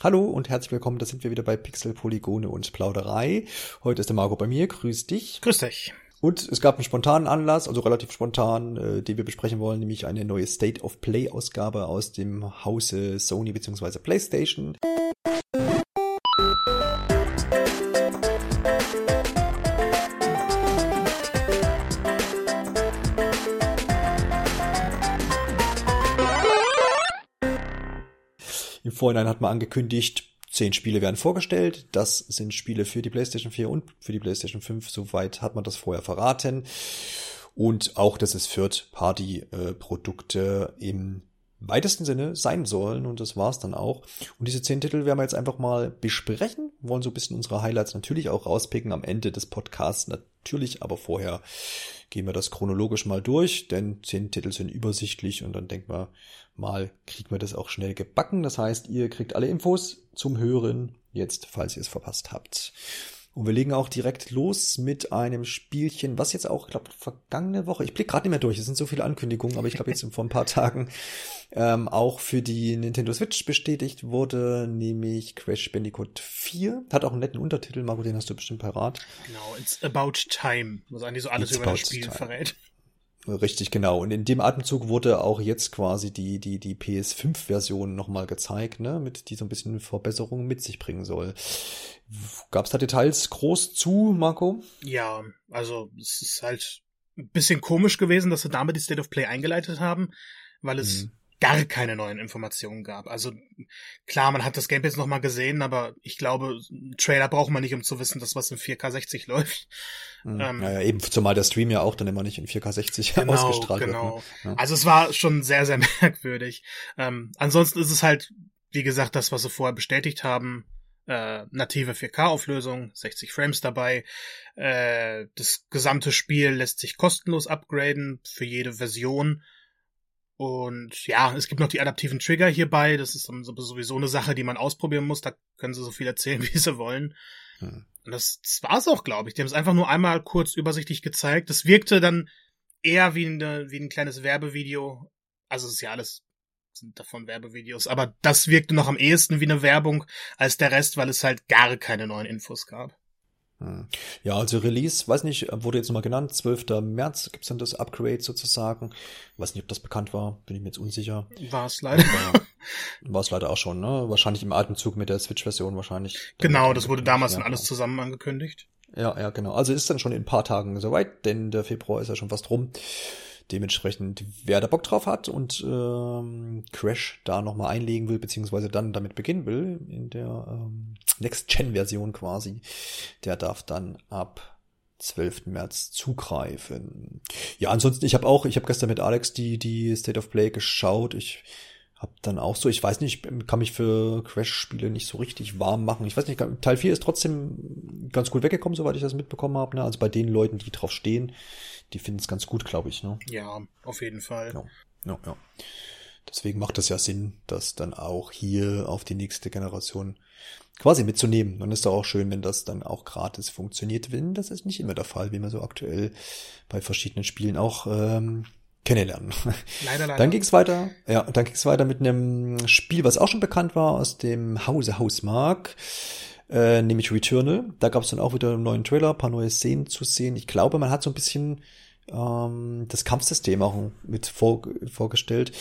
Hallo und herzlich willkommen, da sind wir wieder bei Pixel, Polygone und Plauderei. Heute ist der Marco bei mir, grüß dich. Grüß dich. Und es gab einen spontanen Anlass, also relativ spontan, äh, den wir besprechen wollen, nämlich eine neue State of Play Ausgabe aus dem Hause Sony bzw. PlayStation. Vorhinein hat man angekündigt, zehn Spiele werden vorgestellt. Das sind Spiele für die PlayStation 4 und für die PlayStation 5. Soweit hat man das vorher verraten. Und auch, dass es Third-Party-Produkte im weitesten Sinne sein sollen. Und das war's dann auch. Und diese zehn Titel werden wir jetzt einfach mal besprechen. Wollen so ein bisschen unsere Highlights natürlich auch rauspicken am Ende des Podcasts natürlich. Aber vorher gehen wir das chronologisch mal durch, denn zehn Titel sind übersichtlich und dann denken wir mal, kriegen wir das auch schnell gebacken. Das heißt, ihr kriegt alle Infos zum Hören jetzt, falls ihr es verpasst habt. Und wir legen auch direkt los mit einem Spielchen, was jetzt auch, ich glaube, vergangene Woche, ich blick gerade nicht mehr durch, es sind so viele Ankündigungen, aber ich glaube jetzt vor ein paar Tagen ähm, auch für die Nintendo Switch bestätigt wurde, nämlich Crash Bandicoot 4. Hat auch einen netten Untertitel, Marco, den hast du bestimmt parat. Genau, It's About Time, was eigentlich so alles it's über das Spiel time. verrät. Richtig, genau. Und in dem Atemzug wurde auch jetzt quasi die, die, die PS5-Version nochmal gezeigt, ne, mit die so ein bisschen Verbesserungen mit sich bringen soll. Gab es da Details groß zu, Marco? Ja, also es ist halt ein bisschen komisch gewesen, dass sie damit die State of Play eingeleitet haben, weil es mhm gar keine neuen Informationen gab. Also klar, man hat das Gameplay jetzt nochmal gesehen, aber ich glaube, Trailer braucht man nicht, um zu wissen, dass was in 4K 60 läuft. Mhm. Ähm, ja, ja, eben, zumal der Stream ja auch dann immer nicht in 4K 60 genau, ausgestrahlt genau. wird. Genau. Ja. Also es war schon sehr, sehr merkwürdig. Ähm, ansonsten ist es halt, wie gesagt, das, was sie vorher bestätigt haben. Äh, native 4K-Auflösung, 60 Frames dabei. Äh, das gesamte Spiel lässt sich kostenlos upgraden für jede Version. Und ja, es gibt noch die adaptiven Trigger hierbei. Das ist sowieso eine Sache, die man ausprobieren muss. Da können sie so viel erzählen, wie sie wollen. Hm. Und das, das war's auch, glaube ich. Die haben es einfach nur einmal kurz übersichtlich gezeigt. Das wirkte dann eher wie, eine, wie ein kleines Werbevideo. Also es ist ja alles sind davon Werbevideos, aber das wirkte noch am ehesten wie eine Werbung als der Rest, weil es halt gar keine neuen Infos gab. Hm. Ja, also Release, weiß nicht, wurde jetzt nochmal genannt, 12. März gibt's dann das Upgrade sozusagen. Weiß nicht, ob das bekannt war, bin ich mir jetzt unsicher. War es leider. War es leider auch schon, ne? Wahrscheinlich im Atemzug mit der Switch-Version wahrscheinlich. Genau, das wurde damals dann alles zusammen angekündigt. Ja, ja, genau. Also ist dann schon in ein paar Tagen soweit, denn der Februar ist ja schon fast rum. Dementsprechend, wer da Bock drauf hat und ähm, Crash da nochmal einlegen will, beziehungsweise dann damit beginnen will, in der ähm, Next-Gen-Version quasi, der darf dann ab 12. März zugreifen. Ja, ansonsten, ich habe auch, ich habe gestern mit Alex die, die State of Play geschaut. Ich hab dann auch so, ich weiß nicht, kann mich für Crash-Spiele nicht so richtig warm machen. Ich weiß nicht, Teil 4 ist trotzdem ganz gut weggekommen, soweit ich das mitbekommen habe. Ne? Also bei den Leuten, die drauf stehen, die finden es ganz gut, glaube ich. Ne? Ja, auf jeden Fall. Ja, ja, ja. Deswegen macht es ja Sinn, das dann auch hier auf die nächste Generation quasi mitzunehmen. Und ist doch auch schön, wenn das dann auch gratis funktioniert. Wenn das ist nicht immer der Fall, wie man so aktuell bei verschiedenen Spielen auch ähm, kennenlernen. Leider, leider. Dann ging es weiter, ja, dann ging es weiter mit einem Spiel, was auch schon bekannt war aus dem Hause Hausmark, äh, nämlich Returnal. Da gab es dann auch wieder einen neuen Trailer, paar neue Szenen zu sehen. Ich glaube, man hat so ein bisschen ähm, das Kampfsystem auch mit vor, vorgestellt.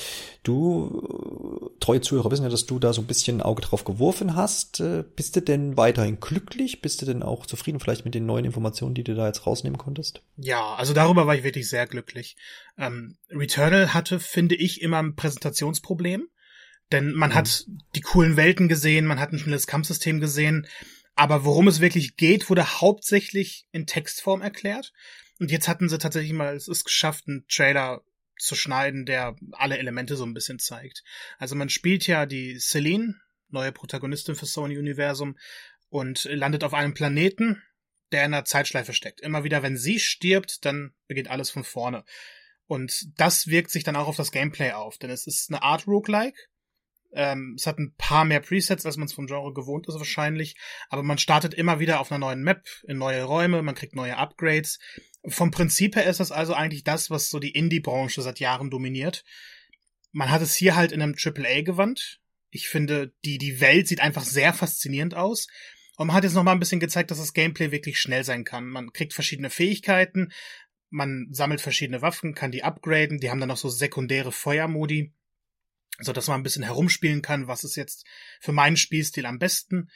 Du, äh, treue Zuhörer wissen ja, dass du da so ein bisschen Auge drauf geworfen hast. Äh, bist du denn weiterhin glücklich? Bist du denn auch zufrieden vielleicht mit den neuen Informationen, die du da jetzt rausnehmen konntest? Ja, also darüber war ich wirklich sehr glücklich. Ähm, Returnal hatte, finde ich, immer ein Präsentationsproblem. Denn man mhm. hat die coolen Welten gesehen, man hat ein schnelles Kampfsystem gesehen, aber worum es wirklich geht, wurde hauptsächlich in Textform erklärt. Und jetzt hatten sie tatsächlich mal es ist geschafft, einen Trailer zu schneiden, der alle Elemente so ein bisschen zeigt. Also man spielt ja die Celine, neue Protagonistin für Sony Universum, und landet auf einem Planeten, der in einer Zeitschleife steckt. Immer wieder, wenn sie stirbt, dann beginnt alles von vorne. Und das wirkt sich dann auch auf das Gameplay auf, denn es ist eine Art Roguelike, ähm, es hat ein paar mehr Presets, als man es vom Genre gewohnt ist wahrscheinlich, aber man startet immer wieder auf einer neuen Map, in neue Räume, man kriegt neue Upgrades. Vom Prinzip her ist das also eigentlich das, was so die Indie-Branche seit Jahren dominiert. Man hat es hier halt in einem AAA-Gewand. Ich finde, die, die Welt sieht einfach sehr faszinierend aus. Und man hat jetzt noch mal ein bisschen gezeigt, dass das Gameplay wirklich schnell sein kann. Man kriegt verschiedene Fähigkeiten, man sammelt verschiedene Waffen, kann die upgraden, die haben dann noch so sekundäre Feuermodi, so dass man ein bisschen herumspielen kann, was ist jetzt für meinen Spielstil am besten.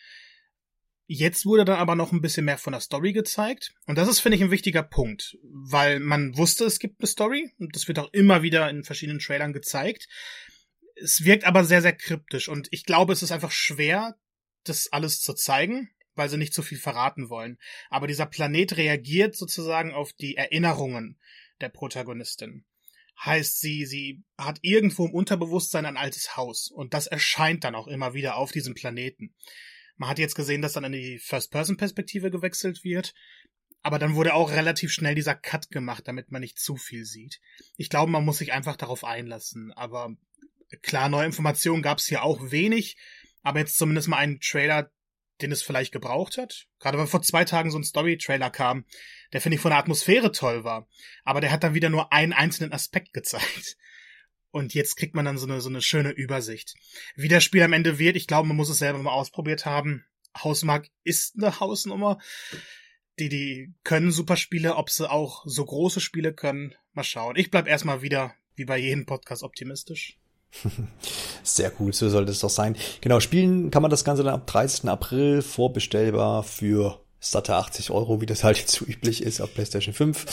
Jetzt wurde dann aber noch ein bisschen mehr von der Story gezeigt. Und das ist, finde ich, ein wichtiger Punkt, weil man wusste, es gibt eine Story und das wird auch immer wieder in verschiedenen Trailern gezeigt. Es wirkt aber sehr, sehr kryptisch und ich glaube, es ist einfach schwer, das alles zu zeigen, weil sie nicht zu viel verraten wollen. Aber dieser Planet reagiert sozusagen auf die Erinnerungen der Protagonistin. Heißt, sie, sie hat irgendwo im Unterbewusstsein ein altes Haus und das erscheint dann auch immer wieder auf diesem Planeten. Man hat jetzt gesehen, dass dann in die First-Person-Perspektive gewechselt wird. Aber dann wurde auch relativ schnell dieser Cut gemacht, damit man nicht zu viel sieht. Ich glaube, man muss sich einfach darauf einlassen. Aber klar, neue Informationen gab es hier auch wenig. Aber jetzt zumindest mal einen Trailer, den es vielleicht gebraucht hat. Gerade weil vor zwei Tagen so ein Story-Trailer kam, der finde ich von der Atmosphäre toll war. Aber der hat dann wieder nur einen einzelnen Aspekt gezeigt. Und jetzt kriegt man dann so eine, so eine schöne Übersicht. Wie das Spiel am Ende wird, ich glaube, man muss es selber mal ausprobiert haben. Hausmark ist eine Hausnummer. Die, die können super Spiele, ob sie auch so große Spiele können. Mal schauen. Ich bleib erstmal wieder, wie bei jedem Podcast, optimistisch. Sehr gut, so sollte es doch sein. Genau, spielen kann man das Ganze dann ab 30. April vorbestellbar für satte 80 Euro, wie das halt jetzt so üblich ist auf PlayStation 5.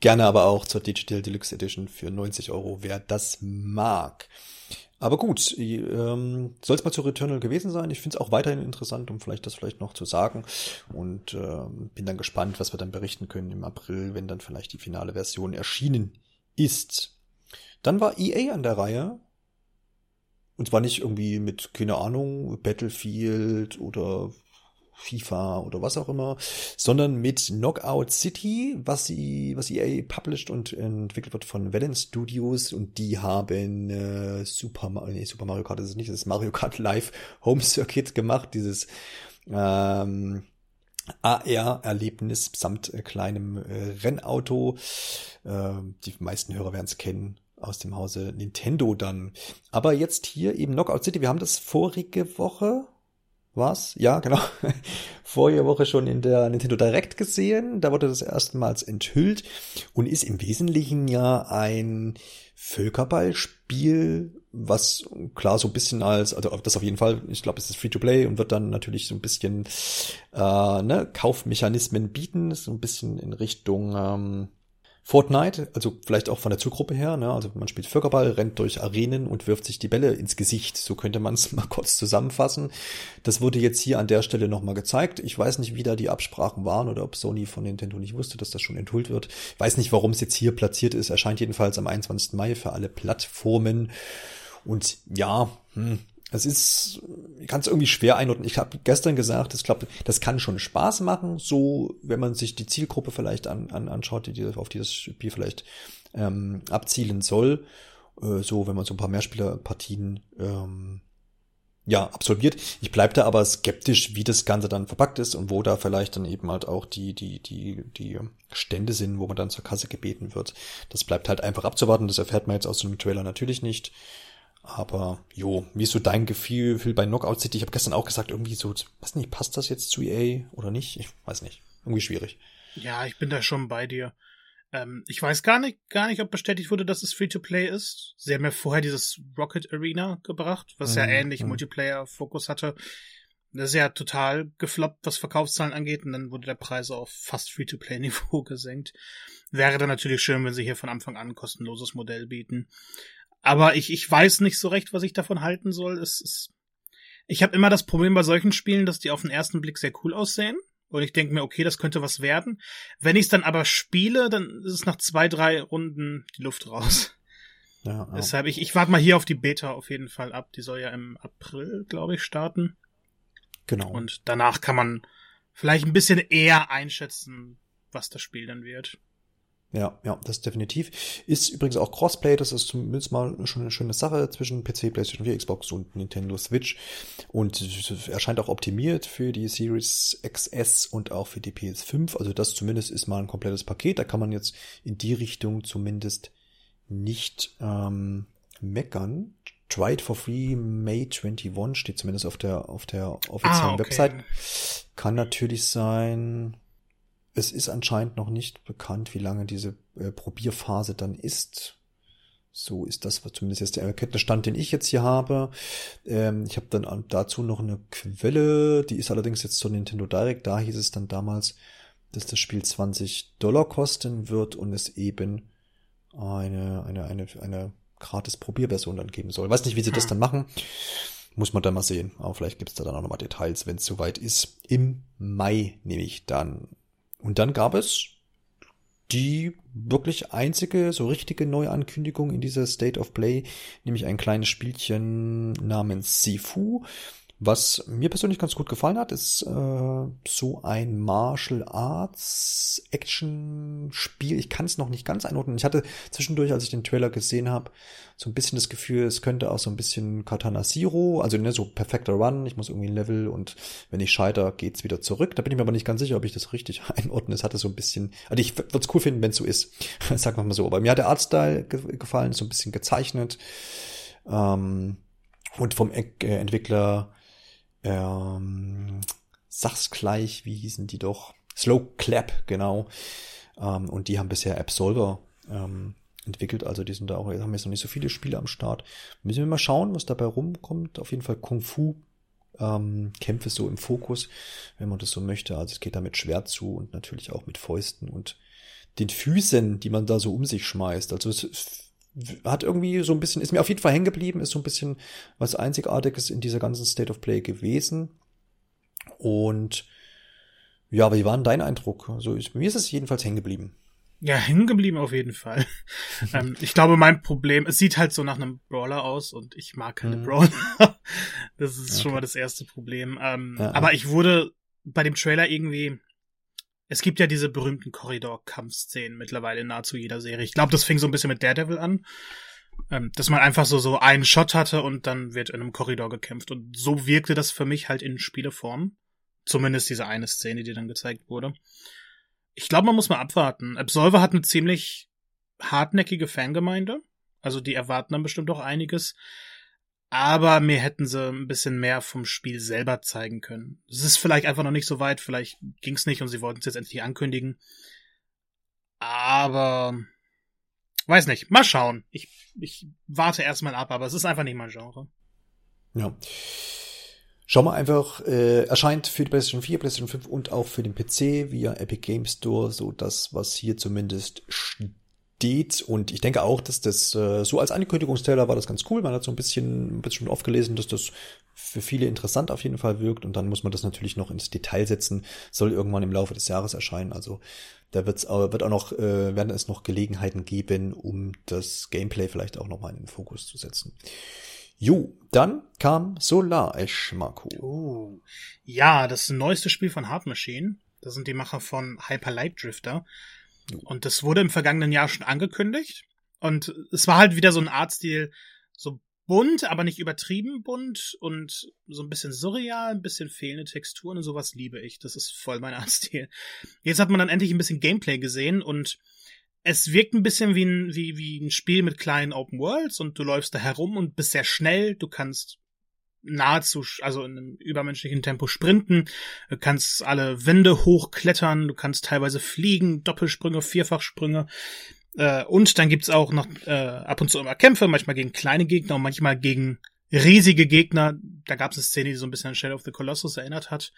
Gerne aber auch zur Digital Deluxe Edition für 90 Euro, wer das mag. Aber gut, ähm, soll es mal zu Returnal gewesen sein. Ich finde es auch weiterhin interessant, um vielleicht das vielleicht noch zu sagen. Und ähm, bin dann gespannt, was wir dann berichten können im April, wenn dann vielleicht die finale Version erschienen ist. Dann war EA an der Reihe. Und zwar nicht irgendwie mit, keine Ahnung, Battlefield oder FIFA oder was auch immer, sondern mit Knockout City, was sie, was EA published und entwickelt wird von Valen Studios und die haben äh, Super, Mario, nee, Super Mario Kart ist es nicht, das ist Mario Kart Live Home Circuit gemacht, dieses ähm, AR-Erlebnis samt äh, kleinem äh, Rennauto. Äh, die meisten Hörer werden es kennen aus dem Hause Nintendo dann. Aber jetzt hier eben Knockout City, wir haben das vorige Woche was? Ja, genau. Vorige Woche schon in der Nintendo Direct gesehen. Da wurde das erstmals enthüllt und ist im Wesentlichen ja ein Völkerballspiel, was klar so ein bisschen als, also das auf jeden Fall, ich glaube, es ist Free-to-Play und wird dann natürlich so ein bisschen äh, ne, Kaufmechanismen bieten, so ein bisschen in Richtung ähm, Fortnite, also vielleicht auch von der Zugruppe her, ne? also man spielt Völkerball, rennt durch Arenen und wirft sich die Bälle ins Gesicht. So könnte man es mal kurz zusammenfassen. Das wurde jetzt hier an der Stelle nochmal gezeigt. Ich weiß nicht, wie da die Absprachen waren oder ob Sony von Nintendo nicht wusste, dass das schon enthüllt wird. Ich weiß nicht, warum es jetzt hier platziert ist. Erscheint jedenfalls am 21. Mai für alle Plattformen. Und ja, hm, es ist, ich kann es irgendwie schwer einordnen. Ich habe gestern gesagt, ich glaube, das kann schon Spaß machen, so wenn man sich die Zielgruppe vielleicht an, an, anschaut, die auf dieses Spiel vielleicht ähm, abzielen soll. Äh, so, wenn man so ein paar Mehrspielerpartien ähm, ja, absolviert. Ich bleib da aber skeptisch, wie das Ganze dann verpackt ist und wo da vielleicht dann eben halt auch die, die, die, die Stände sind, wo man dann zur Kasse gebeten wird. Das bleibt halt einfach abzuwarten. Das erfährt man jetzt aus dem Trailer natürlich nicht. Aber jo, wie ist so dein Gefühl bei Knockout City? Ich habe gestern auch gesagt, irgendwie so, weiß nicht, passt das jetzt zu EA oder nicht? Ich weiß nicht. Irgendwie schwierig. Ja, ich bin da schon bei dir. Ähm, ich weiß gar nicht, gar nicht, ob bestätigt wurde, dass es Free-to-Play ist. Sie haben ja vorher dieses Rocket Arena gebracht, was mhm. ja ähnlich mhm. Multiplayer-Fokus hatte. Das ist ja total gefloppt, was Verkaufszahlen angeht, und dann wurde der Preis auf fast Free-to-Play-Niveau gesenkt. Wäre dann natürlich schön, wenn sie hier von Anfang an ein kostenloses Modell bieten. Aber ich, ich weiß nicht so recht, was ich davon halten soll. Es ist, ich habe immer das Problem bei solchen Spielen, dass die auf den ersten Blick sehr cool aussehen. Und ich denke mir, okay, das könnte was werden. Wenn ich es dann aber spiele, dann ist es nach zwei, drei Runden die Luft raus. Ja, ja. Deshalb, ich, ich warte mal hier auf die Beta auf jeden Fall ab. Die soll ja im April, glaube ich, starten. Genau. Und danach kann man vielleicht ein bisschen eher einschätzen, was das Spiel dann wird. Ja, ja, das definitiv. Ist übrigens auch Crossplay, das ist zumindest mal schon eine schöne Sache zwischen PC, PlayStation 4, Xbox und Nintendo Switch. Und erscheint auch optimiert für die Series XS und auch für die PS5. Also das zumindest ist mal ein komplettes Paket. Da kann man jetzt in die Richtung zumindest nicht ähm, meckern. Tried for Free May 21 steht zumindest auf der auf der offiziellen ah, okay. Website. Kann natürlich sein. Es ist anscheinend noch nicht bekannt, wie lange diese äh, Probierphase dann ist. So ist das zumindest jetzt der Erkenntnisstand, den ich jetzt hier habe. Ähm, ich habe dann dazu noch eine Quelle, die ist allerdings jetzt zur Nintendo Direct. Da hieß es dann damals, dass das Spiel 20 Dollar kosten wird und es eben eine, eine, eine, eine gratis Probierversion dann geben soll. Weiß nicht, wie sie das hm. dann machen. Muss man dann mal sehen. Aber vielleicht gibt es da dann auch nochmal Details, wenn es soweit ist. Im Mai nehme ich dann. Und dann gab es die wirklich einzige, so richtige Neuankündigung in dieser State of Play, nämlich ein kleines Spielchen namens Sifu. Was mir persönlich ganz gut gefallen hat, ist äh, so ein Martial Arts Action Spiel. Ich kann es noch nicht ganz einordnen. Ich hatte zwischendurch, als ich den Trailer gesehen habe, so ein bisschen das Gefühl, es könnte auch so ein bisschen Katana Zero, also ne, so perfekter Run. Ich muss irgendwie ein Level und wenn ich scheiter, geht's wieder zurück. Da bin ich mir aber nicht ganz sicher, ob ich das richtig einordne. Es hatte so ein bisschen, also ich würde es cool finden, wenn es so ist. Sag mal so. Aber mir hat der Artstyle ge gefallen, so ein bisschen gezeichnet. Ähm, und vom äh, Entwickler ähm, sag's gleich, wie hießen die doch? Slow Clap, genau. Ähm, und die haben bisher Absolver ähm, entwickelt, also die sind da auch, haben jetzt noch nicht so viele Spiele am Start. Müssen wir mal schauen, was dabei rumkommt. Auf jeden Fall Kung Fu ähm, Kämpfe so im Fokus, wenn man das so möchte. Also es geht da mit Schwert zu und natürlich auch mit Fäusten und den Füßen, die man da so um sich schmeißt. Also es hat irgendwie so ein bisschen, ist mir auf jeden Fall hängen geblieben, ist so ein bisschen was Einzigartiges in dieser ganzen State of Play gewesen. Und ja, aber wie war denn dein Eindruck? Also ich, mir ist es jedenfalls hängen geblieben. Ja, hängen geblieben auf jeden Fall. ähm, ich glaube, mein Problem, es sieht halt so nach einem Brawler aus und ich mag keine mhm. Brawler. das ist okay. schon mal das erste Problem. Ähm, ja, aber ich wurde bei dem Trailer irgendwie, es gibt ja diese berühmten Korridor-Kampfszenen mittlerweile in nahezu jeder Serie. Ich glaube, das fing so ein bisschen mit Daredevil an. Ähm, dass man einfach so, so einen Shot hatte und dann wird in einem Korridor gekämpft. Und so wirkte das für mich halt in Spieleform. Zumindest diese eine Szene, die dann gezeigt wurde. Ich glaube, man muss mal abwarten. Absolver hat eine ziemlich hartnäckige Fangemeinde. Also die erwarten dann bestimmt auch einiges. Aber mir hätten sie ein bisschen mehr vom Spiel selber zeigen können. Es ist vielleicht einfach noch nicht so weit, vielleicht ging es nicht und sie wollten es jetzt endlich ankündigen. Aber weiß nicht, mal schauen. Ich, ich warte erstmal ab, aber es ist einfach nicht mein Genre. Ja. Schau mal einfach, äh, erscheint für die PlayStation 4, PlayStation 5 und auch für den PC via Epic Game Store, so das, was hier zumindest steht. Und ich denke auch, dass das äh, so als Ankündigungsteller war das ganz cool. Man hat so ein bisschen, ein bisschen oft gelesen, dass das für viele interessant auf jeden Fall wirkt. Und dann muss man das natürlich noch ins Detail setzen. Soll irgendwann im Laufe des Jahres erscheinen. Also da wird's, wird auch noch, äh, werden es noch Gelegenheiten geben, um das Gameplay vielleicht auch nochmal in den Fokus zu setzen. Jo, dann kam Solar Ash, Marco. Oh. Ja, das neueste Spiel von Hard Machine. Das sind die Macher von Hyper Light Drifter. Und das wurde im vergangenen Jahr schon angekündigt. Und es war halt wieder so ein Artstil, so bunt, aber nicht übertrieben bunt und so ein bisschen surreal, ein bisschen fehlende Texturen und sowas liebe ich. Das ist voll mein Artstil. Jetzt hat man dann endlich ein bisschen Gameplay gesehen und es wirkt ein bisschen wie ein, wie, wie ein Spiel mit kleinen Open Worlds und du läufst da herum und bist sehr schnell. Du kannst nahezu, also in einem übermenschlichen Tempo sprinten, du kannst alle Wände hochklettern, du kannst teilweise fliegen, Doppelsprünge, Vierfachsprünge. Äh, und dann gibt's auch noch äh, ab und zu immer Kämpfe, manchmal gegen kleine Gegner und manchmal gegen riesige Gegner. Da gab's eine Szene, die so ein bisschen an Shadow of the Colossus erinnert hat.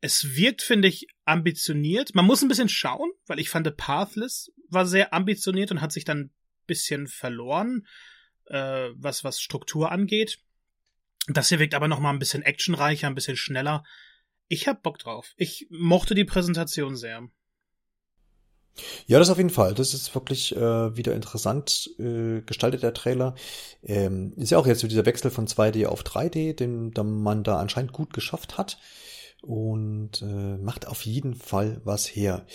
Es wirkt, finde ich, ambitioniert. Man muss ein bisschen schauen, weil ich fand, Pathless war sehr ambitioniert und hat sich dann ein bisschen verloren, äh, was, was Struktur angeht. Das hier wirkt aber noch mal ein bisschen actionreicher, ein bisschen schneller. Ich hab Bock drauf. Ich mochte die Präsentation sehr. Ja, das auf jeden Fall. Das ist wirklich äh, wieder interessant äh, gestaltet, der Trailer. Ähm, ist ja auch jetzt so dieser Wechsel von 2D auf 3D, den, den man da anscheinend gut geschafft hat und äh, macht auf jeden Fall was her.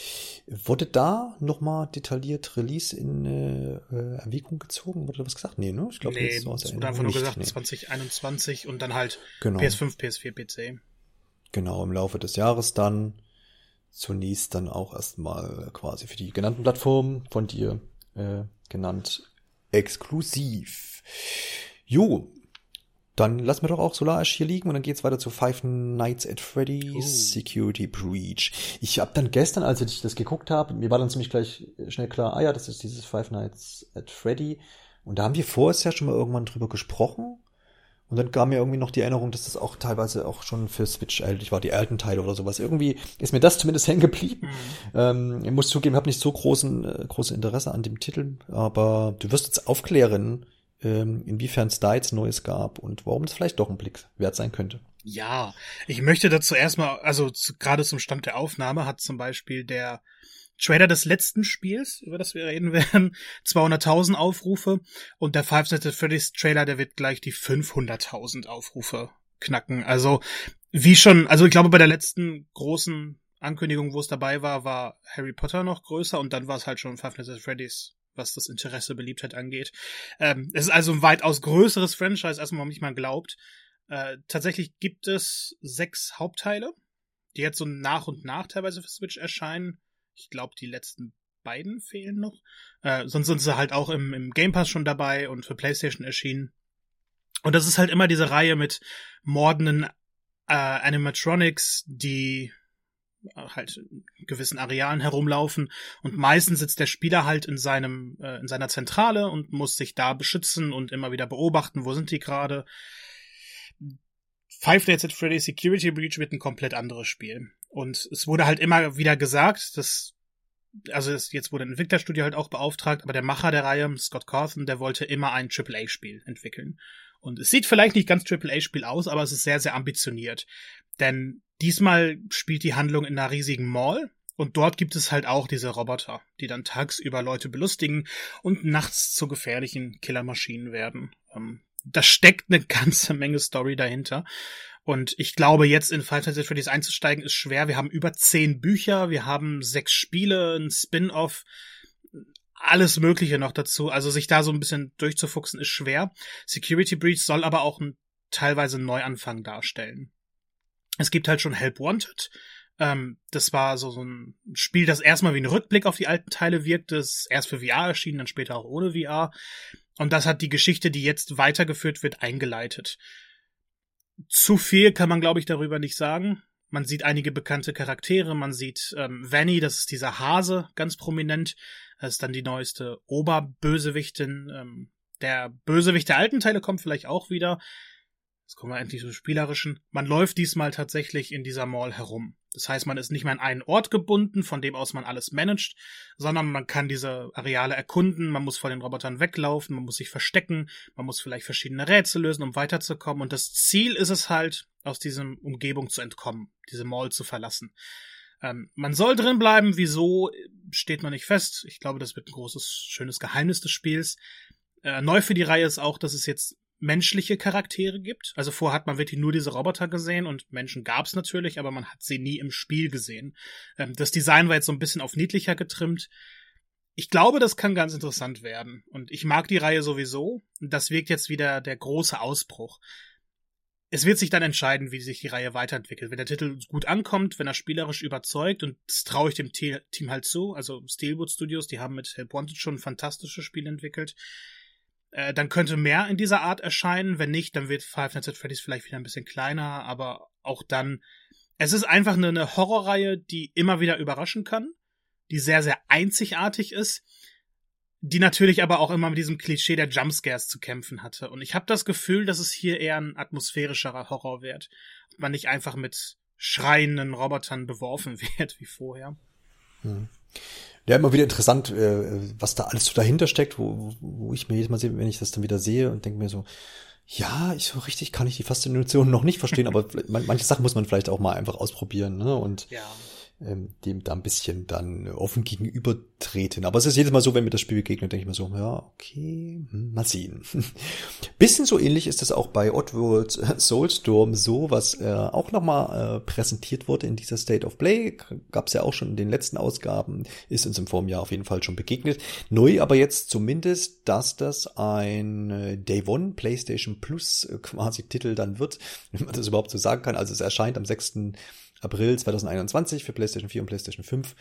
Wurde da nochmal detailliert Release in äh, äh, Erwägung gezogen? Wurde da was gesagt? Nee, ne? Ich glaube, nee, so es wurde einfach nur gesagt nee. 2021 und dann halt genau. PS5, PS4, PC. Genau, im Laufe des Jahres dann zunächst dann auch erstmal quasi für die genannten Plattformen von dir äh, genannt exklusiv. Jo, dann lassen wir doch auch Solar Ash hier liegen und dann geht's weiter zu Five Nights at Freddy's oh. Security Breach. Ich habe dann gestern, als ich das geguckt habe, mir war dann ziemlich gleich schnell klar, ah ja, das ist dieses Five Nights at Freddy. Und da haben wir vorher ja schon mal irgendwann drüber gesprochen. Und dann kam mir irgendwie noch die Erinnerung, dass das auch teilweise auch schon für Switch erhältlich war, die alten Teile oder sowas. Irgendwie ist mir das zumindest hängen geblieben. Mhm. Ähm, ich muss zugeben, habe nicht so großen, äh, große Interesse an dem Titel, aber du wirst jetzt aufklären, ähm, inwiefern es da jetzt Neues gab und warum es vielleicht doch ein Blick wert sein könnte. Ja, ich möchte dazu erstmal, also zu, gerade zum Stand der Aufnahme hat zum Beispiel der Trailer des letzten Spiels, über das wir reden werden, 200.000 Aufrufe und der Five Nights at Freddy's Trailer, der wird gleich die 500.000 Aufrufe knacken. Also wie schon, also ich glaube bei der letzten großen Ankündigung, wo es dabei war, war Harry Potter noch größer und dann war es halt schon Five Nights at Freddy's was das Interesse, Beliebtheit angeht. Ähm, es ist also ein weitaus größeres Franchise, als man nicht mal glaubt. Äh, tatsächlich gibt es sechs Hauptteile, die jetzt so nach und nach teilweise für Switch erscheinen. Ich glaube, die letzten beiden fehlen noch. Äh, sonst sind sie halt auch im, im Game Pass schon dabei und für PlayStation erschienen. Und das ist halt immer diese Reihe mit mordenden äh, Animatronics, die halt gewissen Arealen herumlaufen und meistens sitzt der Spieler halt in seinem äh, in seiner Zentrale und muss sich da beschützen und immer wieder beobachten, wo sind die gerade. Five Nights at Freddy's Security Breach wird ein komplett anderes Spiel und es wurde halt immer wieder gesagt, dass also jetzt wurde ein Entwicklerstudio halt auch beauftragt, aber der Macher der Reihe, Scott Cawthon, der wollte immer ein AAA-Spiel entwickeln. Und es sieht vielleicht nicht ganz AAA-Spiel aus, aber es ist sehr, sehr ambitioniert. Denn diesmal spielt die Handlung in einer riesigen Mall und dort gibt es halt auch diese Roboter, die dann tagsüber Leute belustigen und nachts zu gefährlichen Killermaschinen werden. Ähm, da steckt eine ganze Menge Story dahinter. Und ich glaube, jetzt in Five Nights at Freddy's einzusteigen ist schwer. Wir haben über zehn Bücher, wir haben sechs Spiele, ein Spin-off, alles Mögliche noch dazu. Also sich da so ein bisschen durchzufuchsen ist schwer. Security Breach soll aber auch ein teilweise Neuanfang darstellen. Es gibt halt schon Help Wanted. Ähm, das war so, so ein Spiel, das erstmal wie ein Rückblick auf die alten Teile wirkte. Das erst für VR erschienen, dann später auch ohne VR. Und das hat die Geschichte, die jetzt weitergeführt wird, eingeleitet. Zu viel kann man, glaube ich, darüber nicht sagen. Man sieht einige bekannte Charaktere, man sieht ähm, Vanny, das ist dieser Hase, ganz prominent. Das ist dann die neueste Oberbösewichtin. Ähm, der Bösewicht der alten Teile kommt vielleicht auch wieder. Jetzt kommen wir endlich zum Spielerischen. Man läuft diesmal tatsächlich in dieser Mall herum. Das heißt, man ist nicht mehr an einen Ort gebunden, von dem aus man alles managt, sondern man kann diese Areale erkunden, man muss vor den Robotern weglaufen, man muss sich verstecken, man muss vielleicht verschiedene Rätsel lösen, um weiterzukommen. Und das Ziel ist es halt, aus dieser Umgebung zu entkommen, diese Mall zu verlassen. Ähm, man soll drin bleiben, wieso steht man nicht fest. Ich glaube, das wird ein großes, schönes Geheimnis des Spiels. Äh, neu für die Reihe ist auch, dass es jetzt menschliche Charaktere gibt. Also vorher hat man wirklich nur diese Roboter gesehen und Menschen gab es natürlich, aber man hat sie nie im Spiel gesehen. Ähm, das Design war jetzt so ein bisschen auf niedlicher getrimmt. Ich glaube, das kann ganz interessant werden. Und ich mag die Reihe sowieso. Das wirkt jetzt wieder der große Ausbruch. Es wird sich dann entscheiden, wie sich die Reihe weiterentwickelt. Wenn der Titel gut ankommt, wenn er spielerisch überzeugt, und das traue ich dem Team halt zu, also Steelwood Studios, die haben mit Help Wanted schon fantastische Spiele entwickelt, äh, dann könnte mehr in dieser Art erscheinen. Wenn nicht, dann wird Five Nights at Freddy's vielleicht wieder ein bisschen kleiner, aber auch dann. Es ist einfach eine, eine Horrorreihe, die immer wieder überraschen kann, die sehr, sehr einzigartig ist, die natürlich aber auch immer mit diesem Klischee der Jumpscares zu kämpfen hatte. Und ich habe das Gefühl, dass es hier eher ein atmosphärischerer Horror wird. Man nicht einfach mit schreienden Robotern beworfen wird wie vorher. Hm. Ja, immer wieder interessant, äh, was da alles so dahinter steckt, wo, wo ich mir jedes Mal sehe, wenn ich das dann wieder sehe und denke mir so, ja, ich so richtig kann ich die Faszination noch nicht verstehen, aber manche Sachen muss man vielleicht auch mal einfach ausprobieren, ne? Und ja dem da ein bisschen dann offen gegenüber treten. Aber es ist jedes Mal so, wenn mir das Spiel begegnet, denke ich mir so, ja, okay, hm, mal sehen. bisschen so ähnlich ist es auch bei Oddworld Soulstorm so, was äh, auch nochmal äh, präsentiert wurde in dieser State of Play. Gab es ja auch schon in den letzten Ausgaben, ist uns im Vorjahr auf jeden Fall schon begegnet. Neu aber jetzt zumindest, dass das ein äh, Day One PlayStation Plus äh, quasi Titel dann wird, wenn man das überhaupt so sagen kann. Also es erscheint am 6. April 2021 für PlayStation 4 und PlayStation 5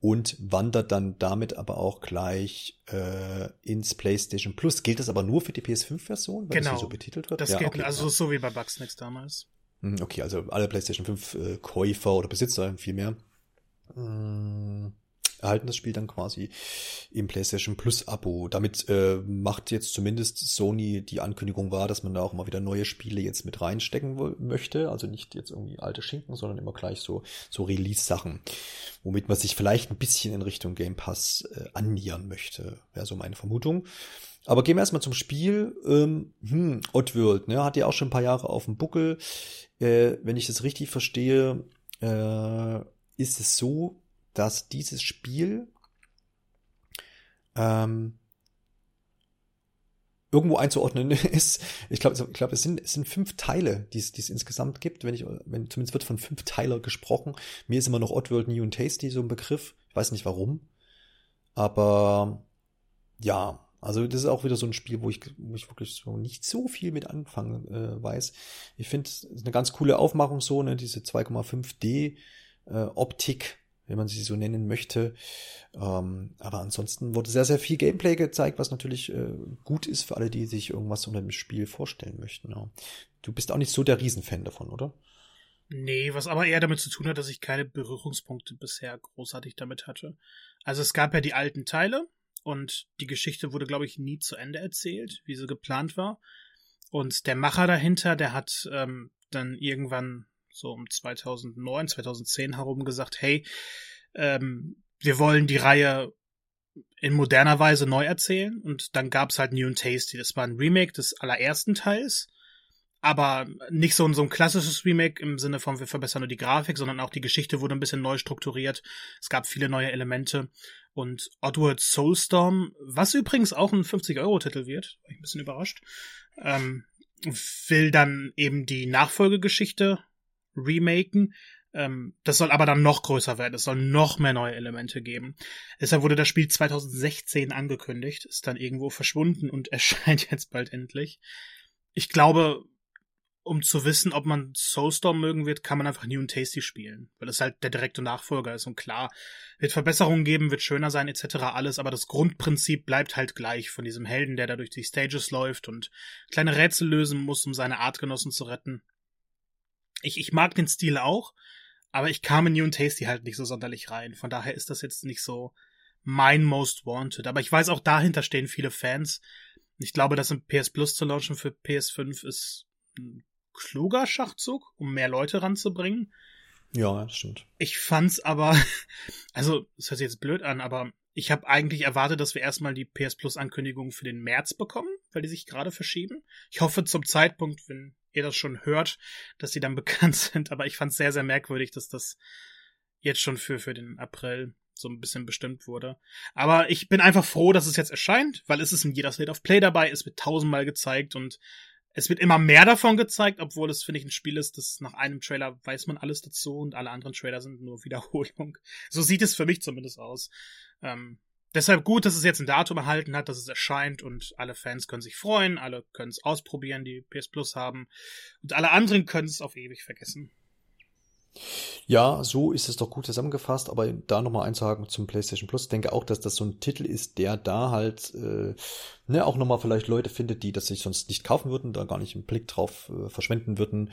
und wandert dann damit aber auch gleich äh, ins PlayStation Plus. Gilt das aber nur für die PS5-Version, weil genau. das so betitelt wird? Das ja, gilt, okay, also ja. so wie bei Bugsnax damals. Hm, okay, also alle PlayStation 5 äh, Käufer oder Besitzer vielmehr. Hm erhalten das Spiel dann quasi im PlayStation Plus Abo. Damit äh, macht jetzt zumindest Sony die Ankündigung wahr, dass man da auch mal wieder neue Spiele jetzt mit reinstecken möchte. Also nicht jetzt irgendwie alte Schinken, sondern immer gleich so, so Release-Sachen, womit man sich vielleicht ein bisschen in Richtung Game Pass äh, annähern möchte. Wäre so meine Vermutung. Aber gehen wir erstmal zum Spiel. Ähm, hm, Oddworld, ne, hat ja auch schon ein paar Jahre auf dem Buckel. Äh, wenn ich das richtig verstehe, äh, ist es so, dass dieses Spiel ähm, irgendwo einzuordnen ist. Ich glaube, ich glaube, es sind, es sind fünf Teile, die es, die es insgesamt gibt. Wenn ich, wenn zumindest wird von fünf Teiler gesprochen. Mir ist immer noch Oddworld New and Tasty so ein Begriff. Ich weiß nicht warum, aber ja, also das ist auch wieder so ein Spiel, wo ich, wo ich wirklich so nicht so viel mit anfangen äh, weiß. Ich finde es eine ganz coole Aufmachung so, ne, diese 2,5D äh, Optik wenn man sie so nennen möchte. Ähm, aber ansonsten wurde sehr, sehr viel Gameplay gezeigt, was natürlich äh, gut ist für alle, die sich irgendwas unter dem Spiel vorstellen möchten. Ja. Du bist auch nicht so der Riesenfan davon, oder? Nee, was aber eher damit zu tun hat, dass ich keine Berührungspunkte bisher großartig damit hatte. Also es gab ja die alten Teile und die Geschichte wurde, glaube ich, nie zu Ende erzählt, wie sie geplant war. Und der Macher dahinter, der hat ähm, dann irgendwann so um 2009, 2010 herum gesagt, hey, ähm, wir wollen die Reihe in moderner Weise neu erzählen und dann gab's halt New and Tasty. Das war ein Remake des allerersten Teils, aber nicht so ein, so ein klassisches Remake im Sinne von wir verbessern nur die Grafik, sondern auch die Geschichte wurde ein bisschen neu strukturiert. Es gab viele neue Elemente und Oddworld Soulstorm, was übrigens auch ein 50-Euro-Titel wird, war ich ein bisschen überrascht, ähm, will dann eben die Nachfolgegeschichte remaken. Ähm, das soll aber dann noch größer werden. Es soll noch mehr neue Elemente geben. Deshalb wurde das Spiel 2016 angekündigt, ist dann irgendwo verschwunden und erscheint jetzt bald endlich. Ich glaube, um zu wissen, ob man Soulstorm mögen wird, kann man einfach New and Tasty spielen, weil es halt der direkte Nachfolger ist und klar, wird Verbesserungen geben, wird schöner sein etc. alles, aber das Grundprinzip bleibt halt gleich von diesem Helden, der da durch die Stages läuft und kleine Rätsel lösen muss, um seine Artgenossen zu retten ich, ich mag den Stil auch, aber ich kam in New and Tasty halt nicht so sonderlich rein. Von daher ist das jetzt nicht so mein Most Wanted. Aber ich weiß auch dahinter stehen viele Fans. Ich glaube, das im PS Plus zu launchen für PS5 ist ein kluger Schachzug, um mehr Leute ranzubringen. Ja, das stimmt. Ich fand's aber, also, es hört sich jetzt blöd an, aber ich habe eigentlich erwartet, dass wir erstmal die PS Plus Ankündigung für den März bekommen, weil die sich gerade verschieben. Ich hoffe zum Zeitpunkt, wenn ihr das schon hört, dass die dann bekannt sind. Aber ich fand es sehr, sehr merkwürdig, dass das jetzt schon für, für den April so ein bisschen bestimmt wurde. Aber ich bin einfach froh, dass es jetzt erscheint, weil es ist in jeder State of Play dabei, es wird tausendmal gezeigt und es wird immer mehr davon gezeigt, obwohl es, finde ich, ein Spiel ist, das nach einem Trailer weiß man alles dazu und alle anderen Trailer sind nur Wiederholung. So sieht es für mich zumindest aus. Ähm, Deshalb gut, dass es jetzt ein Datum erhalten hat, dass es erscheint und alle Fans können sich freuen, alle können es ausprobieren, die PS Plus haben und alle anderen können es auf ewig vergessen. Ja, so ist es doch gut zusammengefasst, aber da nochmal einzuhaken zum PlayStation Plus, ich denke auch, dass das so ein Titel ist, der da halt äh, ne, auch nochmal vielleicht Leute findet, die das sich sonst nicht kaufen würden, da gar nicht einen Blick drauf äh, verschwenden würden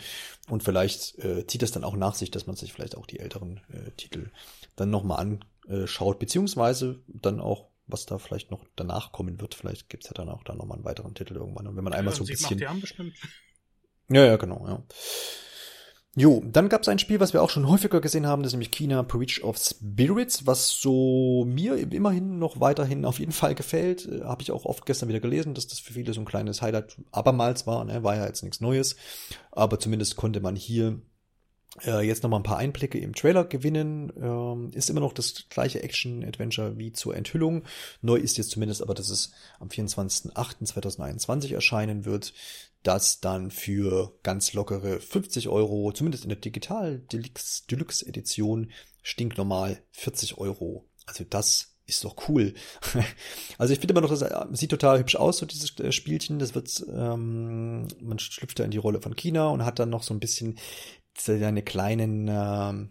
und vielleicht äh, zieht es dann auch nach sich, dass man sich vielleicht auch die älteren äh, Titel dann nochmal an äh, schaut, beziehungsweise dann auch, was da vielleicht noch danach kommen wird. Vielleicht gibt's ja dann auch da nochmal einen weiteren Titel irgendwann. Und wenn man einmal ja, so ein bisschen. Die haben bestimmt. Ja, ja, genau, ja. Jo, dann gab's ein Spiel, was wir auch schon häufiger gesehen haben, das ist nämlich China Breach of Spirits, was so mir immerhin noch weiterhin auf jeden Fall gefällt. Äh, Habe ich auch oft gestern wieder gelesen, dass das für viele so ein kleines Highlight abermals war. Ne? War ja jetzt nichts Neues, aber zumindest konnte man hier äh, jetzt nochmal ein paar Einblicke im Trailer gewinnen. Ähm, ist immer noch das gleiche Action-Adventure wie zur Enthüllung. Neu ist jetzt zumindest aber, dass es am 24.08.2021 erscheinen wird. Das dann für ganz lockere 50 Euro, zumindest in der Digital Deluxe, Edition, stinknormal 40 Euro. Also das ist doch cool. also ich finde immer noch, das äh, sieht total hübsch aus, so dieses äh, Spielchen. Das wird, ähm, man schlüpft da in die Rolle von China und hat dann noch so ein bisschen seine kleinen äh,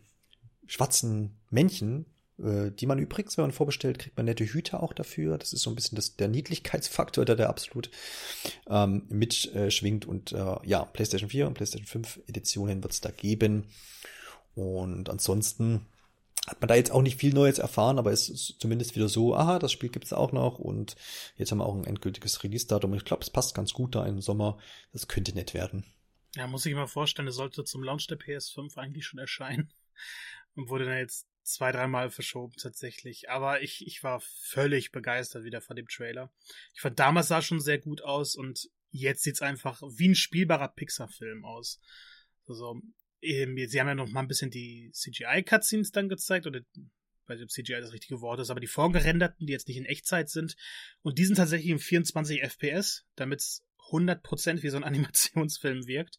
schwarzen Männchen, die man übrigens, wenn man vorbestellt, kriegt man nette Hüte auch dafür. Das ist so ein bisschen das, der Niedlichkeitsfaktor, der der absolut ähm, mitschwingt. Äh, und äh, ja, PlayStation 4 und PlayStation 5 Editionen wird es da geben. Und ansonsten hat man da jetzt auch nicht viel Neues erfahren, aber es ist zumindest wieder so, aha, das Spiel gibt's auch noch und jetzt haben wir auch ein endgültiges Release-Datum. Ich glaube, es passt ganz gut da im Sommer. Das könnte nett werden. Ja, muss ich mal vorstellen, es sollte zum Launch der PS5 eigentlich schon erscheinen und wurde dann jetzt zwei, dreimal verschoben tatsächlich. Aber ich, ich war völlig begeistert wieder von dem Trailer. Ich fand damals sah schon sehr gut aus und jetzt sieht's einfach wie ein spielbarer Pixar-Film aus. Also ähm, sie haben ja noch mal ein bisschen die CGI-Cutscenes dann gezeigt, oder weiß nicht, ob CGI das richtige Wort ist, aber die vorgerenderten, die jetzt nicht in Echtzeit sind. Und die sind tatsächlich im 24 FPS, damit es 100% wie so ein Animationsfilm wirkt.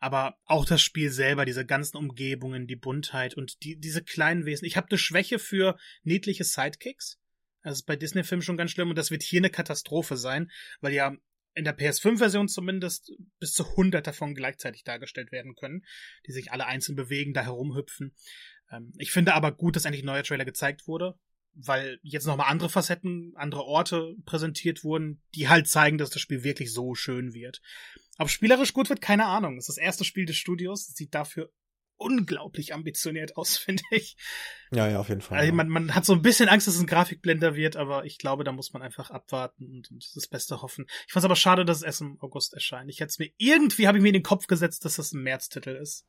Aber auch das Spiel selber, diese ganzen Umgebungen, die Buntheit und die, diese kleinen Wesen. Ich habe eine Schwäche für niedliche Sidekicks. Das ist bei Disney-Filmen schon ganz schlimm und das wird hier eine Katastrophe sein, weil ja in der PS5-Version zumindest bis zu 100 davon gleichzeitig dargestellt werden können, die sich alle einzeln bewegen, da herumhüpfen. Ähm, ich finde aber gut, dass endlich ein neuer Trailer gezeigt wurde, weil jetzt nochmal andere Facetten, andere Orte präsentiert wurden, die halt zeigen, dass das Spiel wirklich so schön wird. Ob spielerisch gut wird, keine Ahnung. Das ist das erste Spiel des Studios, sieht dafür unglaublich ambitioniert aus, finde ich. Ja, ja, auf jeden Fall. Also man, man hat so ein bisschen Angst, dass es ein Grafikblender wird, aber ich glaube, da muss man einfach abwarten und, und das Beste hoffen. Ich fand es aber schade, dass es erst im August erscheint. Ich hätte es mir irgendwie habe ich mir in den Kopf gesetzt, dass das ein Märztitel ist.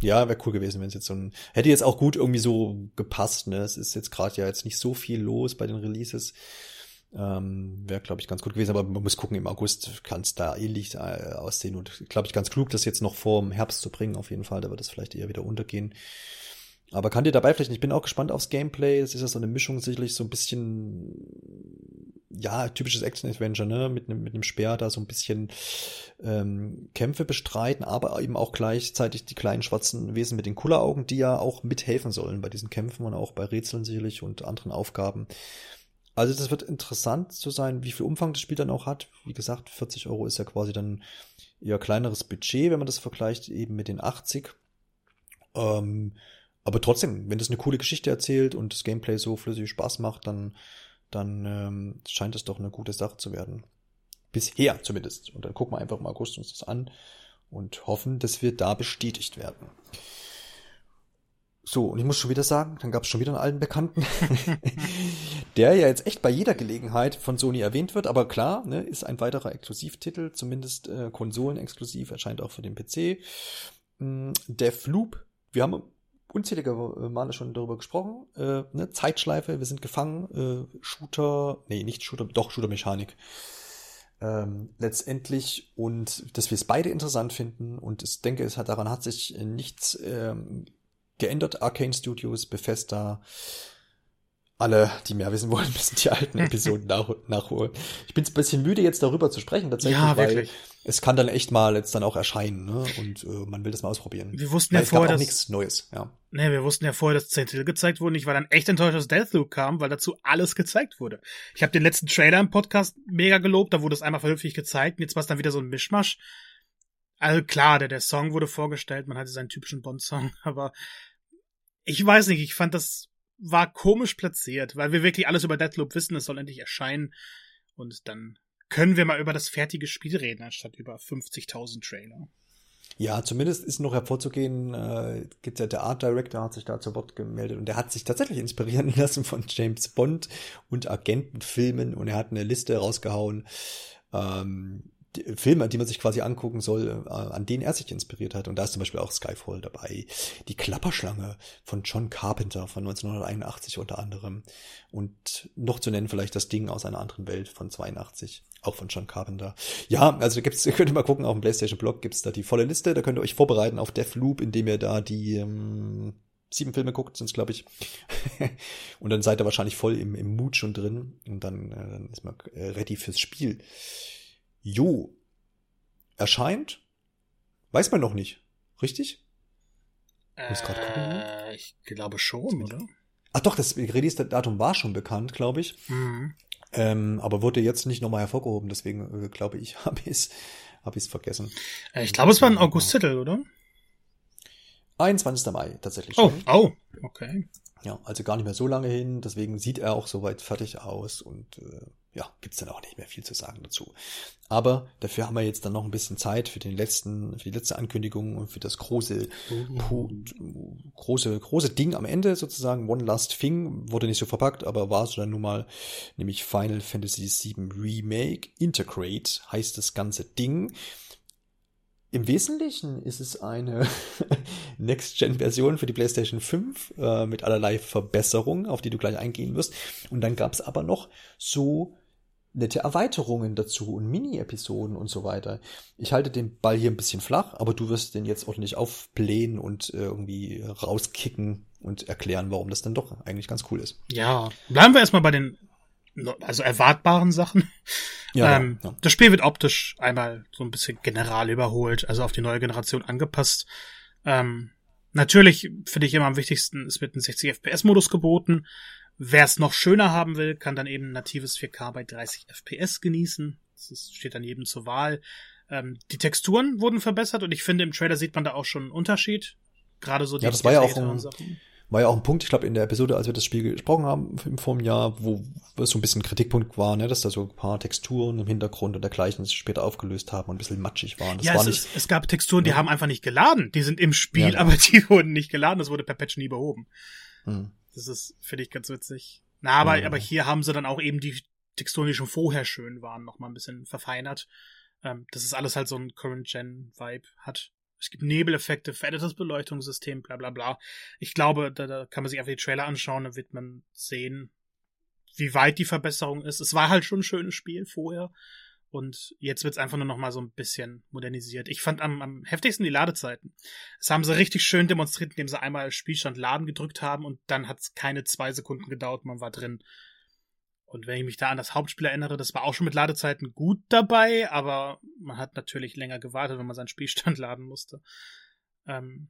Ja, wäre cool gewesen, wenn es jetzt so ein hätte jetzt auch gut irgendwie so gepasst. Ne, es ist jetzt gerade ja jetzt nicht so viel los bei den Releases. Ähm, Wäre, glaube ich, ganz gut gewesen, aber man muss gucken, im August kann es da ähnlich äh, aussehen und glaube ich ganz klug, das jetzt noch vor dem Herbst zu bringen, auf jeden Fall, da wird es vielleicht eher wieder untergehen. Aber kann dir dabei vielleicht, ich bin auch gespannt aufs Gameplay, es ist ja so eine Mischung sicherlich so ein bisschen, ja, typisches Action-Adventure, ne, mit einem mit einem Speer da so ein bisschen ähm, Kämpfe bestreiten, aber eben auch gleichzeitig die kleinen schwarzen Wesen mit den Kulleraugen, die ja auch mithelfen sollen bei diesen Kämpfen und auch bei Rätseln sicherlich und anderen Aufgaben. Also das wird interessant zu sein, wie viel Umfang das Spiel dann auch hat. Wie gesagt, 40 Euro ist ja quasi dann eher kleineres Budget, wenn man das vergleicht eben mit den 80. Ähm, aber trotzdem, wenn das eine coole Geschichte erzählt und das Gameplay so flüssig Spaß macht, dann, dann ähm, scheint es doch eine gute Sache zu werden. Bisher zumindest. Und dann gucken wir einfach im August uns das an und hoffen, dass wir da bestätigt werden. So, und ich muss schon wieder sagen, dann gab es schon wieder einen alten Bekannten, der ja jetzt echt bei jeder Gelegenheit von Sony erwähnt wird, aber klar, ne, ist ein weiterer Exklusivtitel, zumindest äh, Konsolen-exklusiv, erscheint auch für den PC. Mm, Deathloop, wir haben unzählige Male schon darüber gesprochen, äh, ne, Zeitschleife, wir sind gefangen, äh, Shooter, nee, nicht Shooter, doch Shooter-Mechanik. Ähm, letztendlich und dass wir es beide interessant finden und ich denke, es hat daran hat sich nichts ähm, geändert. Arcane Studios, Bethesda, alle, die mehr wissen wollen, müssen die alten Episoden nach, nachholen. Ich bin ein bisschen müde, jetzt darüber zu sprechen, tatsächlich, ja, weil es kann dann echt mal jetzt dann auch erscheinen, ne? Und äh, man will das mal ausprobieren. Wir wussten weil ja vorher, dass nichts Neues, ja. Nee, wir wussten ja vorher, dass zehn Titel gezeigt wurden. Ich war dann echt enttäuscht, dass Deathloop kam, weil dazu alles gezeigt wurde. Ich habe den letzten Trailer im Podcast mega gelobt, da wurde es einmal vernünftig gezeigt und jetzt war es dann wieder so ein Mischmasch. Also klar, der, der Song wurde vorgestellt, man hatte seinen typischen Bond-Song, aber ich weiß nicht, ich fand das war komisch platziert, weil wir wirklich alles über Deadloop wissen, es soll endlich erscheinen und dann können wir mal über das fertige Spiel reden, anstatt über 50.000 Trailer. Ja, zumindest ist noch hervorzugehen, äh, gibt ja der Art Director hat sich da zu Wort gemeldet und der hat sich tatsächlich inspirieren lassen von James Bond und Agentenfilmen und er hat eine Liste rausgehauen, ähm, Filme, die man sich quasi angucken soll, äh, an denen er sich inspiriert hat. Und da ist zum Beispiel auch Skyfall dabei. Die Klapperschlange von John Carpenter von 1981 unter anderem. Und noch zu nennen vielleicht das Ding aus einer anderen Welt von 82, auch von John Carpenter. Ja, also da gibt's, könnt ihr mal gucken, auf dem PlayStation Blog gibt's da die volle Liste. Da könnt ihr euch vorbereiten auf Deathloop, indem ihr da die ähm, sieben Filme guckt, sind's glaube ich. und dann seid ihr wahrscheinlich voll im, im Mood schon drin. Und dann, äh, dann ist man äh, ready fürs Spiel. Jo. Erscheint? Weiß man noch nicht. Richtig? Äh, ich glaube schon, oder? Ach doch, das Release-Datum war schon bekannt, glaube ich. Mhm. Ähm, aber wurde jetzt nicht nochmal hervorgehoben, deswegen äh, glaube ich, habe ich es hab ich's vergessen. Äh, ich glaube, es war ein August-Titel, oder? 21. Mai tatsächlich oh. Oh, oh, okay. Ja, also gar nicht mehr so lange hin, deswegen sieht er auch soweit fertig aus und äh, ja, gibt's dann auch nicht mehr viel zu sagen dazu. Aber dafür haben wir jetzt dann noch ein bisschen Zeit für den letzten, für die letzte Ankündigung und für das große, uh. große, große Ding am Ende sozusagen. One Last Thing wurde nicht so verpackt, aber war so dann nun mal, nämlich Final Fantasy VII Remake Integrate heißt das ganze Ding. Im Wesentlichen ist es eine Next-Gen-Version für die PlayStation 5 äh, mit allerlei Verbesserungen, auf die du gleich eingehen wirst. Und dann gab es aber noch so nette Erweiterungen dazu und Mini-Episoden und so weiter. Ich halte den Ball hier ein bisschen flach, aber du wirst den jetzt ordentlich aufblähen und äh, irgendwie rauskicken und erklären, warum das dann doch eigentlich ganz cool ist. Ja, bleiben wir erstmal bei den also erwartbaren Sachen. Ja, ähm, ja. Das Spiel wird optisch einmal so ein bisschen general überholt, also auf die neue Generation angepasst. Ähm, natürlich finde ich immer am wichtigsten, es wird ein 60 FPS-Modus geboten. Wer es noch schöner haben will, kann dann eben natives 4K bei 30 FPS genießen. Das steht dann jedem zur Wahl. Ähm, die Texturen wurden verbessert und ich finde, im Trailer sieht man da auch schon einen Unterschied. Gerade so die ja, das war ja auch ein, Sachen war ja auch ein Punkt, ich glaube, in der Episode, als wir das Spiel gesprochen haben im vorigen Jahr, wo so ein bisschen Kritikpunkt war, ne, dass da so ein paar Texturen im Hintergrund und dergleichen sich später aufgelöst haben und ein bisschen matschig waren. Das ja, war es, nicht, ist, es gab Texturen, die ja. haben einfach nicht geladen. Die sind im Spiel, ja. aber die wurden nicht geladen. Das wurde per Patch nie behoben. Hm. Das ist, finde ich, ganz witzig. Na, aber, ja. aber hier haben sie dann auch eben die Texturen, die schon vorher schön waren, noch mal ein bisschen verfeinert. Ähm, das ist alles halt so ein Current-Gen-Vibe hat. Es gibt Nebeleffekte, verändertes Beleuchtungssystem, bla bla bla. Ich glaube, da, da kann man sich einfach die Trailer anschauen, da wird man sehen, wie weit die Verbesserung ist. Es war halt schon ein schönes Spiel vorher. Und jetzt wird's einfach nur noch mal so ein bisschen modernisiert. Ich fand am, am heftigsten die Ladezeiten. Das haben sie richtig schön demonstriert, indem sie einmal Spielstand Laden gedrückt haben und dann hat's keine zwei Sekunden gedauert, man war drin. Und wenn ich mich da an das Hauptspiel erinnere, das war auch schon mit Ladezeiten gut dabei, aber man hat natürlich länger gewartet, wenn man seinen Spielstand laden musste. Ähm,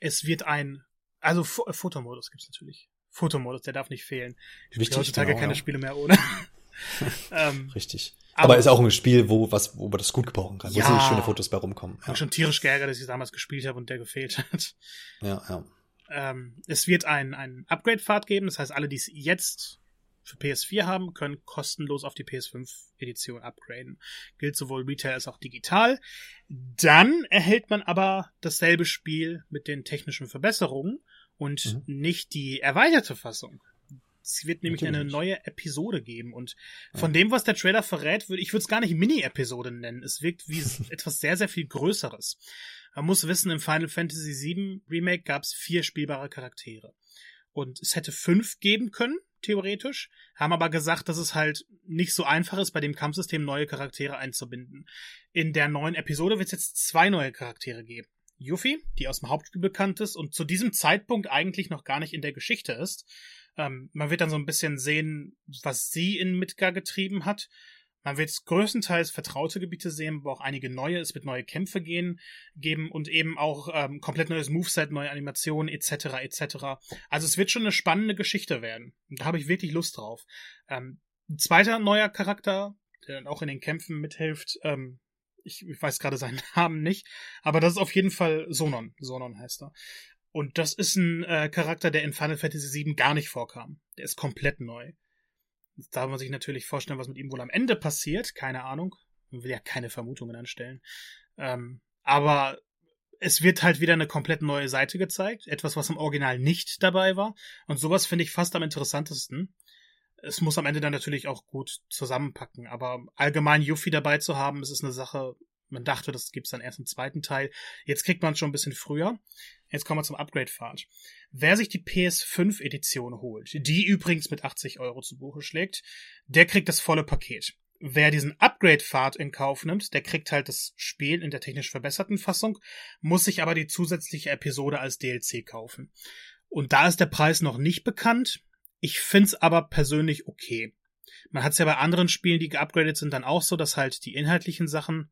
es wird ein, also F Fotomodus gibt's natürlich. Fotomodus, der darf nicht fehlen. Ich spiele heutzutage genau, keine ja. Spiele mehr ohne. ähm, Richtig. Aber, aber, ist auch ein Spiel, wo was, wo man das gut gebrauchen kann, ja, wo sich schöne Fotos bei rumkommen. Ich ja. schon tierisch geärgert, dass ich damals gespielt habe und der gefehlt hat. Ja, ja. Ähm, es wird ein, ein Upgrade-Pfad geben, das heißt, alle, die es jetzt für PS4 haben, können kostenlos auf die PS5-Edition upgraden. Gilt sowohl Retail als auch digital. Dann erhält man aber dasselbe Spiel mit den technischen Verbesserungen und mhm. nicht die erweiterte Fassung. Es wird nämlich Natürlich. eine neue Episode geben und von ja. dem, was der Trailer verrät, würde ich würde es gar nicht Mini-Episode nennen. Es wirkt wie etwas sehr, sehr viel Größeres. Man muss wissen, im Final Fantasy VII Remake gab es vier spielbare Charaktere. Und es hätte fünf geben können, theoretisch, haben aber gesagt, dass es halt nicht so einfach ist, bei dem Kampfsystem neue Charaktere einzubinden. In der neuen Episode wird es jetzt zwei neue Charaktere geben. Yuffie, die aus dem Hauptspiel bekannt ist und zu diesem Zeitpunkt eigentlich noch gar nicht in der Geschichte ist. Ähm, man wird dann so ein bisschen sehen, was sie in Midgar getrieben hat. Man wird größtenteils vertraute Gebiete sehen, aber auch einige neue. Es wird neue Kämpfe gehen, geben und eben auch ähm, komplett neues Moveset, neue Animationen etc. etc. Also es wird schon eine spannende Geschichte werden. Da habe ich wirklich Lust drauf. Ähm, ein zweiter neuer Charakter, der dann auch in den Kämpfen mithilft, ähm, ich, ich weiß gerade seinen Namen nicht, aber das ist auf jeden Fall Sonon. Sonon heißt er. Und das ist ein äh, Charakter, der in Final Fantasy VII gar nicht vorkam. Der ist komplett neu. Jetzt darf man sich natürlich vorstellen, was mit ihm wohl am Ende passiert. Keine Ahnung. Man will ja keine Vermutungen anstellen. Ähm, aber es wird halt wieder eine komplett neue Seite gezeigt. Etwas, was im Original nicht dabei war. Und sowas finde ich fast am interessantesten. Es muss am Ende dann natürlich auch gut zusammenpacken. Aber allgemein Yuffie dabei zu haben, es ist eine Sache, man dachte, das gibt's dann erst im zweiten Teil. Jetzt kriegt man schon ein bisschen früher. Jetzt kommen wir zum Upgrade-Pfad. Wer sich die PS5-Edition holt, die übrigens mit 80 Euro zu Buche schlägt, der kriegt das volle Paket. Wer diesen Upgrade-Pfad in Kauf nimmt, der kriegt halt das Spiel in der technisch verbesserten Fassung, muss sich aber die zusätzliche Episode als DLC kaufen. Und da ist der Preis noch nicht bekannt. Ich find's aber persönlich okay. Man hat's ja bei anderen Spielen, die geupgradet sind, dann auch so, dass halt die inhaltlichen Sachen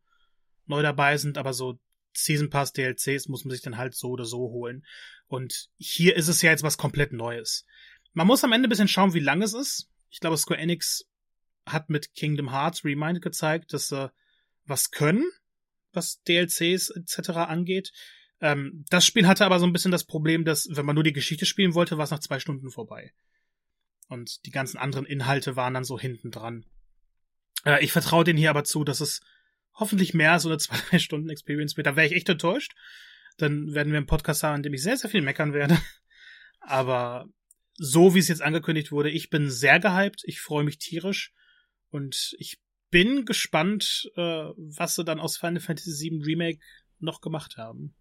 neu dabei sind, aber so Season Pass DLCs muss man sich dann halt so oder so holen. Und hier ist es ja jetzt was komplett Neues. Man muss am Ende ein bisschen schauen, wie lang es ist. Ich glaube, Square Enix hat mit Kingdom Hearts Remind gezeigt, dass sie was können, was DLCs etc. angeht. Ähm, das Spiel hatte aber so ein bisschen das Problem, dass, wenn man nur die Geschichte spielen wollte, war es nach zwei Stunden vorbei. Und die ganzen anderen Inhalte waren dann so hinten dran. Äh, ich vertraue denen hier aber zu, dass es hoffentlich mehr als so eine zwei, drei Stunden Experience wird. Da wäre ich echt enttäuscht. Dann werden wir einen Podcast haben, in dem ich sehr, sehr viel meckern werde. Aber so wie es jetzt angekündigt wurde, ich bin sehr gehypt, ich freue mich tierisch und ich bin gespannt, äh, was sie dann aus Final Fantasy VII Remake noch gemacht haben.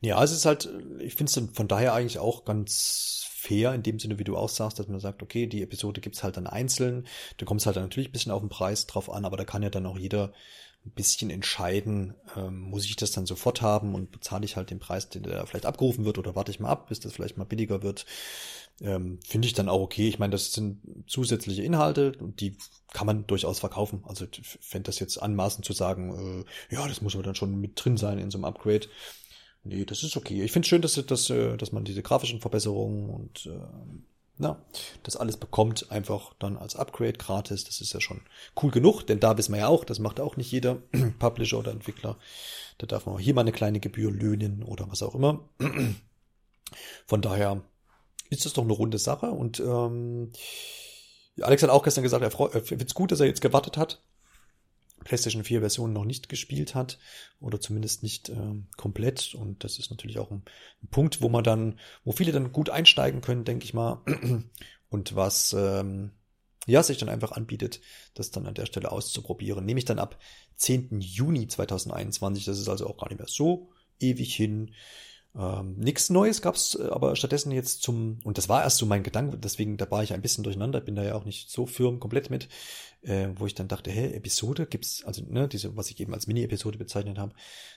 Ja, es ist halt, ich finde es von daher eigentlich auch ganz fair, in dem Sinne, wie du auch sagst, dass man sagt, okay, die Episode gibt's halt dann einzeln. Da kommt es halt dann natürlich ein bisschen auf den Preis drauf an, aber da kann ja dann auch jeder ein bisschen entscheiden, ähm, muss ich das dann sofort haben und bezahle ich halt den Preis, den da vielleicht abgerufen wird oder warte ich mal ab, bis das vielleicht mal billiger wird. Ähm, Finde ich dann auch okay. Ich meine, das sind zusätzliche Inhalte und die kann man durchaus verkaufen. Also fände das jetzt anmaßend zu sagen, äh, ja, das muss aber dann schon mit drin sein in so einem Upgrade. Nee, das ist okay. Ich finde schön, dass, dass, äh, dass man diese grafischen Verbesserungen und äh, na, das alles bekommt einfach dann als Upgrade gratis. Das ist ja schon cool genug, denn da wissen wir ja auch, das macht auch nicht jeder Publisher oder Entwickler. Da darf man auch hier mal eine kleine Gebühr löhnen oder was auch immer. Von daher ist das doch eine runde Sache und ähm, Alex hat auch gestern gesagt, er, er findet es gut, dass er jetzt gewartet hat. PlayStation 4 Version noch nicht gespielt hat oder zumindest nicht ähm, komplett. Und das ist natürlich auch ein, ein, Punkt, wo man dann, wo viele dann gut einsteigen können, denke ich mal. Und was ähm, ja sich dann einfach anbietet, das dann an der Stelle auszuprobieren. Nehme ich dann ab 10. Juni 2021. Das ist also auch gar nicht mehr so ewig hin. Ähm, nichts Neues gab's äh, aber stattdessen jetzt zum, und das war erst so mein Gedanke, deswegen da war ich ein bisschen durcheinander, bin da ja auch nicht so firm komplett mit, äh, wo ich dann dachte, hä, Episode gibt's, also ne, diese, was ich eben als Mini-Episode bezeichnet habe,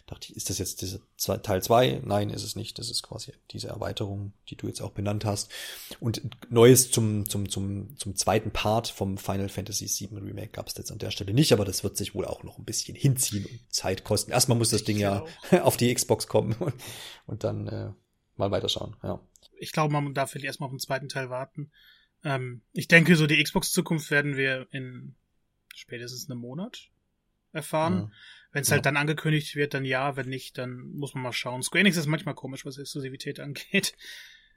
dachte ich, ist das jetzt diese zwei, Teil zwei? Nein, ist es nicht. Das ist quasi diese Erweiterung, die du jetzt auch benannt hast. Und Neues zum, zum, zum, zum zweiten Part vom Final Fantasy VII Remake gab's jetzt an der Stelle nicht, aber das wird sich wohl auch noch ein bisschen hinziehen und Zeit kosten. Erstmal muss das Ding ja auf die Xbox kommen und, und dann äh, mal weiterschauen, ja. Ich glaube, man darf vielleicht erstmal auf den zweiten Teil warten. Ähm, ich denke, so die Xbox-Zukunft werden wir in spätestens einem Monat erfahren. Ja. Wenn es halt dann angekündigt wird, dann ja, wenn nicht, dann muss man mal schauen. Square Enix ist manchmal komisch, was Exklusivität angeht.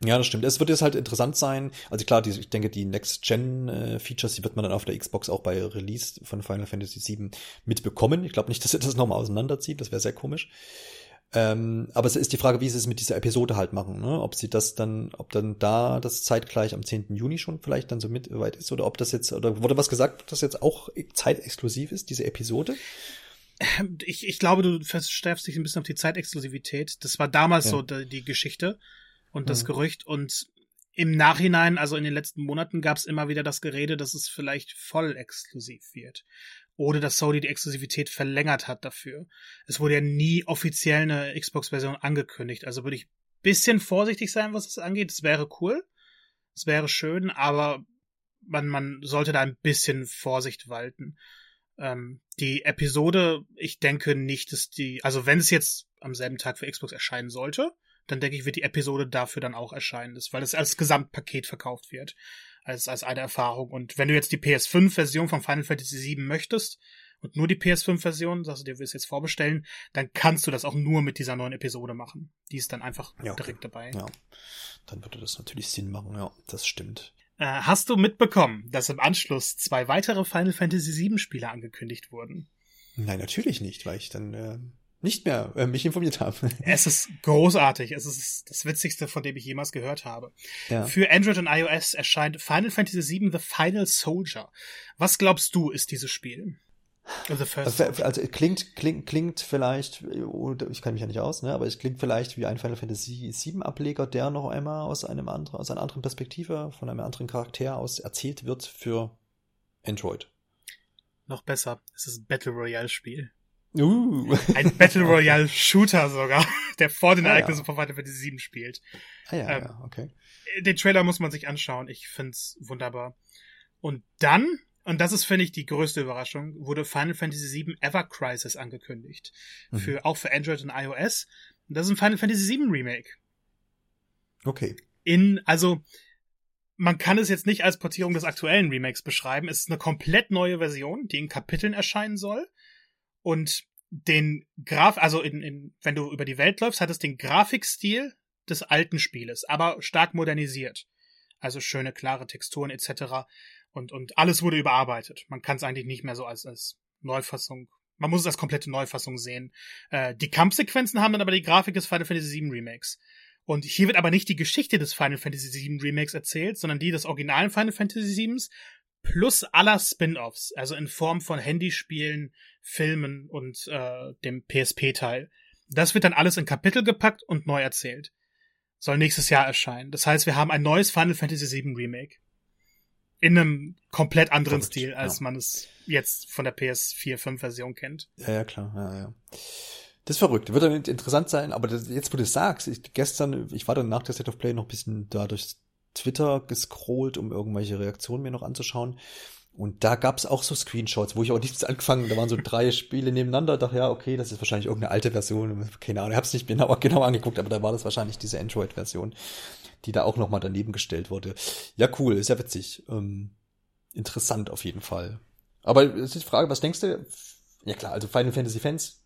Ja, das stimmt. Es wird jetzt halt interessant sein. Also klar, die, ich denke, die Next-Gen-Features, die wird man dann auf der Xbox auch bei Release von Final Fantasy VII mitbekommen. Ich glaube nicht, dass er das nochmal auseinanderzieht. Das wäre sehr komisch. Ähm, aber es ist die Frage, wie sie es mit dieser Episode halt machen, ne? Ob sie das dann, ob dann da das zeitgleich am 10. Juni schon vielleicht dann so mit weit ist oder ob das jetzt, oder wurde was gesagt, ob das jetzt auch zeitexklusiv ist, diese Episode? Ich, ich glaube, du verstärkst dich ein bisschen auf die Zeitexklusivität. Das war damals ja. so die, die, Geschichte und das mhm. Gerücht und im Nachhinein, also in den letzten Monaten, gab es immer wieder das Gerede, dass es vielleicht voll exklusiv wird oder dass Sony die Exklusivität verlängert hat dafür. Es wurde ja nie offiziell eine Xbox-Version angekündigt, also würde ich bisschen vorsichtig sein, was das angeht. Es wäre cool, es wäre schön, aber man, man sollte da ein bisschen Vorsicht walten. Ähm, die Episode, ich denke nicht, dass die, also wenn es jetzt am selben Tag für Xbox erscheinen sollte, dann denke ich, wird die Episode dafür dann auch erscheinen, weil es als Gesamtpaket verkauft wird als, als eine Erfahrung. Und wenn du jetzt die PS5-Version von Final Fantasy VII möchtest und nur die PS5-Version, sagst du dir, willst jetzt vorbestellen, dann kannst du das auch nur mit dieser neuen Episode machen. Die ist dann einfach ja, okay. direkt dabei. Ja, dann würde das natürlich Sinn machen. Ja, das stimmt. Äh, hast du mitbekommen, dass im Anschluss zwei weitere Final Fantasy VII Spiele angekündigt wurden? Nein, natürlich nicht, weil ich dann äh, nicht mehr äh, mich informiert habe. es ist großartig. Es ist das Witzigste, von dem ich jemals gehört habe. Ja. Für Android und iOS erscheint Final Fantasy VII The Final Soldier. Was glaubst du, ist dieses Spiel? Also, also, klingt, klingt, klingt vielleicht, ich kann mich ja nicht aus, ne, aber es klingt vielleicht wie ein Final Fantasy VII Ableger, der noch einmal aus einem anderen, aus einer anderen Perspektive, von einem anderen Charakter aus erzählt wird für Android. Noch besser, es ist ein Battle Royale Spiel. Uh. Ein Battle Royale Shooter sogar, der vor den ah, Ereignissen ja. von Final Fantasy 7 spielt. Ah ja, ähm, ja, okay. Den Trailer muss man sich anschauen. Ich find's wunderbar. Und dann, und das ist, finde ich, die größte Überraschung, wurde Final Fantasy 7 Ever Crisis angekündigt. Mhm. Für, auch für Android und iOS. Und das ist ein Final Fantasy 7 Remake. Okay. In, also, man kann es jetzt nicht als Portierung des aktuellen Remakes beschreiben. Es ist eine komplett neue Version, die in Kapiteln erscheinen soll. Und den Graf, also in, in, wenn du über die Welt läufst, hat es den Grafikstil des alten Spieles, aber stark modernisiert. Also schöne, klare Texturen etc. Und, und alles wurde überarbeitet. Man kann es eigentlich nicht mehr so als, als Neufassung. Man muss es als komplette Neufassung sehen. Äh, die Kampfsequenzen haben dann aber die Grafik des Final Fantasy VII Remakes. Und hier wird aber nicht die Geschichte des Final Fantasy VII Remakes erzählt, sondern die des originalen Final Fantasy VII plus aller Spin-offs, also in Form von Handyspielen, Filmen und äh, dem PSP-Teil. Das wird dann alles in Kapitel gepackt und neu erzählt. Soll nächstes Jahr erscheinen. Das heißt, wir haben ein neues Final Fantasy VII Remake. In einem komplett anderen Verrückt, Stil, als ja. man es jetzt von der PS4 5 Version kennt. Ja, ja, klar. Ja, ja. Das ist verrückt. Wird dann interessant sein, aber das, jetzt, wo du es sagst, ich, gestern, ich war dann nach der State of Play noch ein bisschen da durch Twitter gescrollt, um irgendwelche Reaktionen mir noch anzuschauen. Und da gab's auch so Screenshots, wo ich auch nichts angefangen, da waren so drei Spiele nebeneinander, dachte ja, okay, das ist wahrscheinlich irgendeine alte Version, keine Ahnung, ich hab's nicht genau, genau angeguckt, aber da war das wahrscheinlich diese Android-Version, die da auch nochmal daneben gestellt wurde. Ja, cool, ist ja witzig. Ähm, interessant auf jeden Fall. Aber es ist die Frage, was denkst du? Ja klar, also Final Fantasy Fans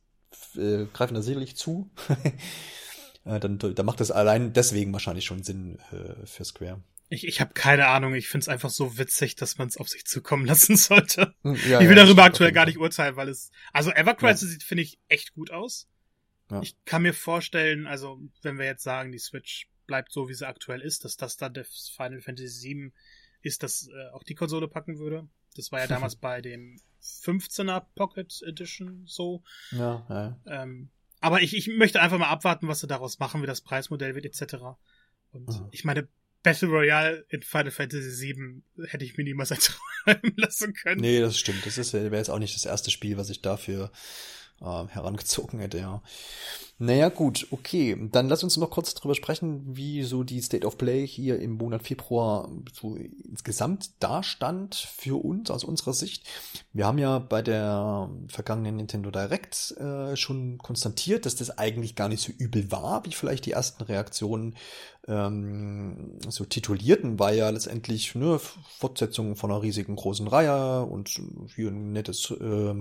äh, greifen da sicherlich zu. äh, dann, dann macht das allein deswegen wahrscheinlich schon Sinn äh, für Square. Ich, ich habe keine Ahnung. Ich find's einfach so witzig, dass man es auf sich zukommen lassen sollte. Hm, ja, ich will ja, darüber aktuell gar nicht urteilen, weil es. Also Evercrisis ja. sieht, finde ich, echt gut aus. Ja. Ich kann mir vorstellen, also wenn wir jetzt sagen, die Switch bleibt so, wie sie aktuell ist, dass das dann das Final Fantasy VII ist, das äh, auch die Konsole packen würde. Das war ja damals bei dem 15er Pocket Edition so. Ja, ja. Ähm, aber ich, ich möchte einfach mal abwarten, was sie daraus machen, wie das Preismodell wird, etc. Und mhm. ich meine, Battle Royale in Final Fantasy VII hätte ich mir niemals erträumen lassen können. Nee, das stimmt. Das ist wäre jetzt auch nicht das erste Spiel, was ich dafür äh, herangezogen hätte, ja. Naja, gut, okay. Dann lass uns noch kurz drüber sprechen, wie so die State of Play hier im Monat Februar so insgesamt dastand für uns, aus unserer Sicht. Wir haben ja bei der vergangenen Nintendo Direct äh, schon konstatiert, dass das eigentlich gar nicht so übel war, wie vielleicht die ersten Reaktionen ähm, so titulierten, war ja letztendlich ne, Fortsetzung von einer riesigen großen Reihe und hier ein nettes äh,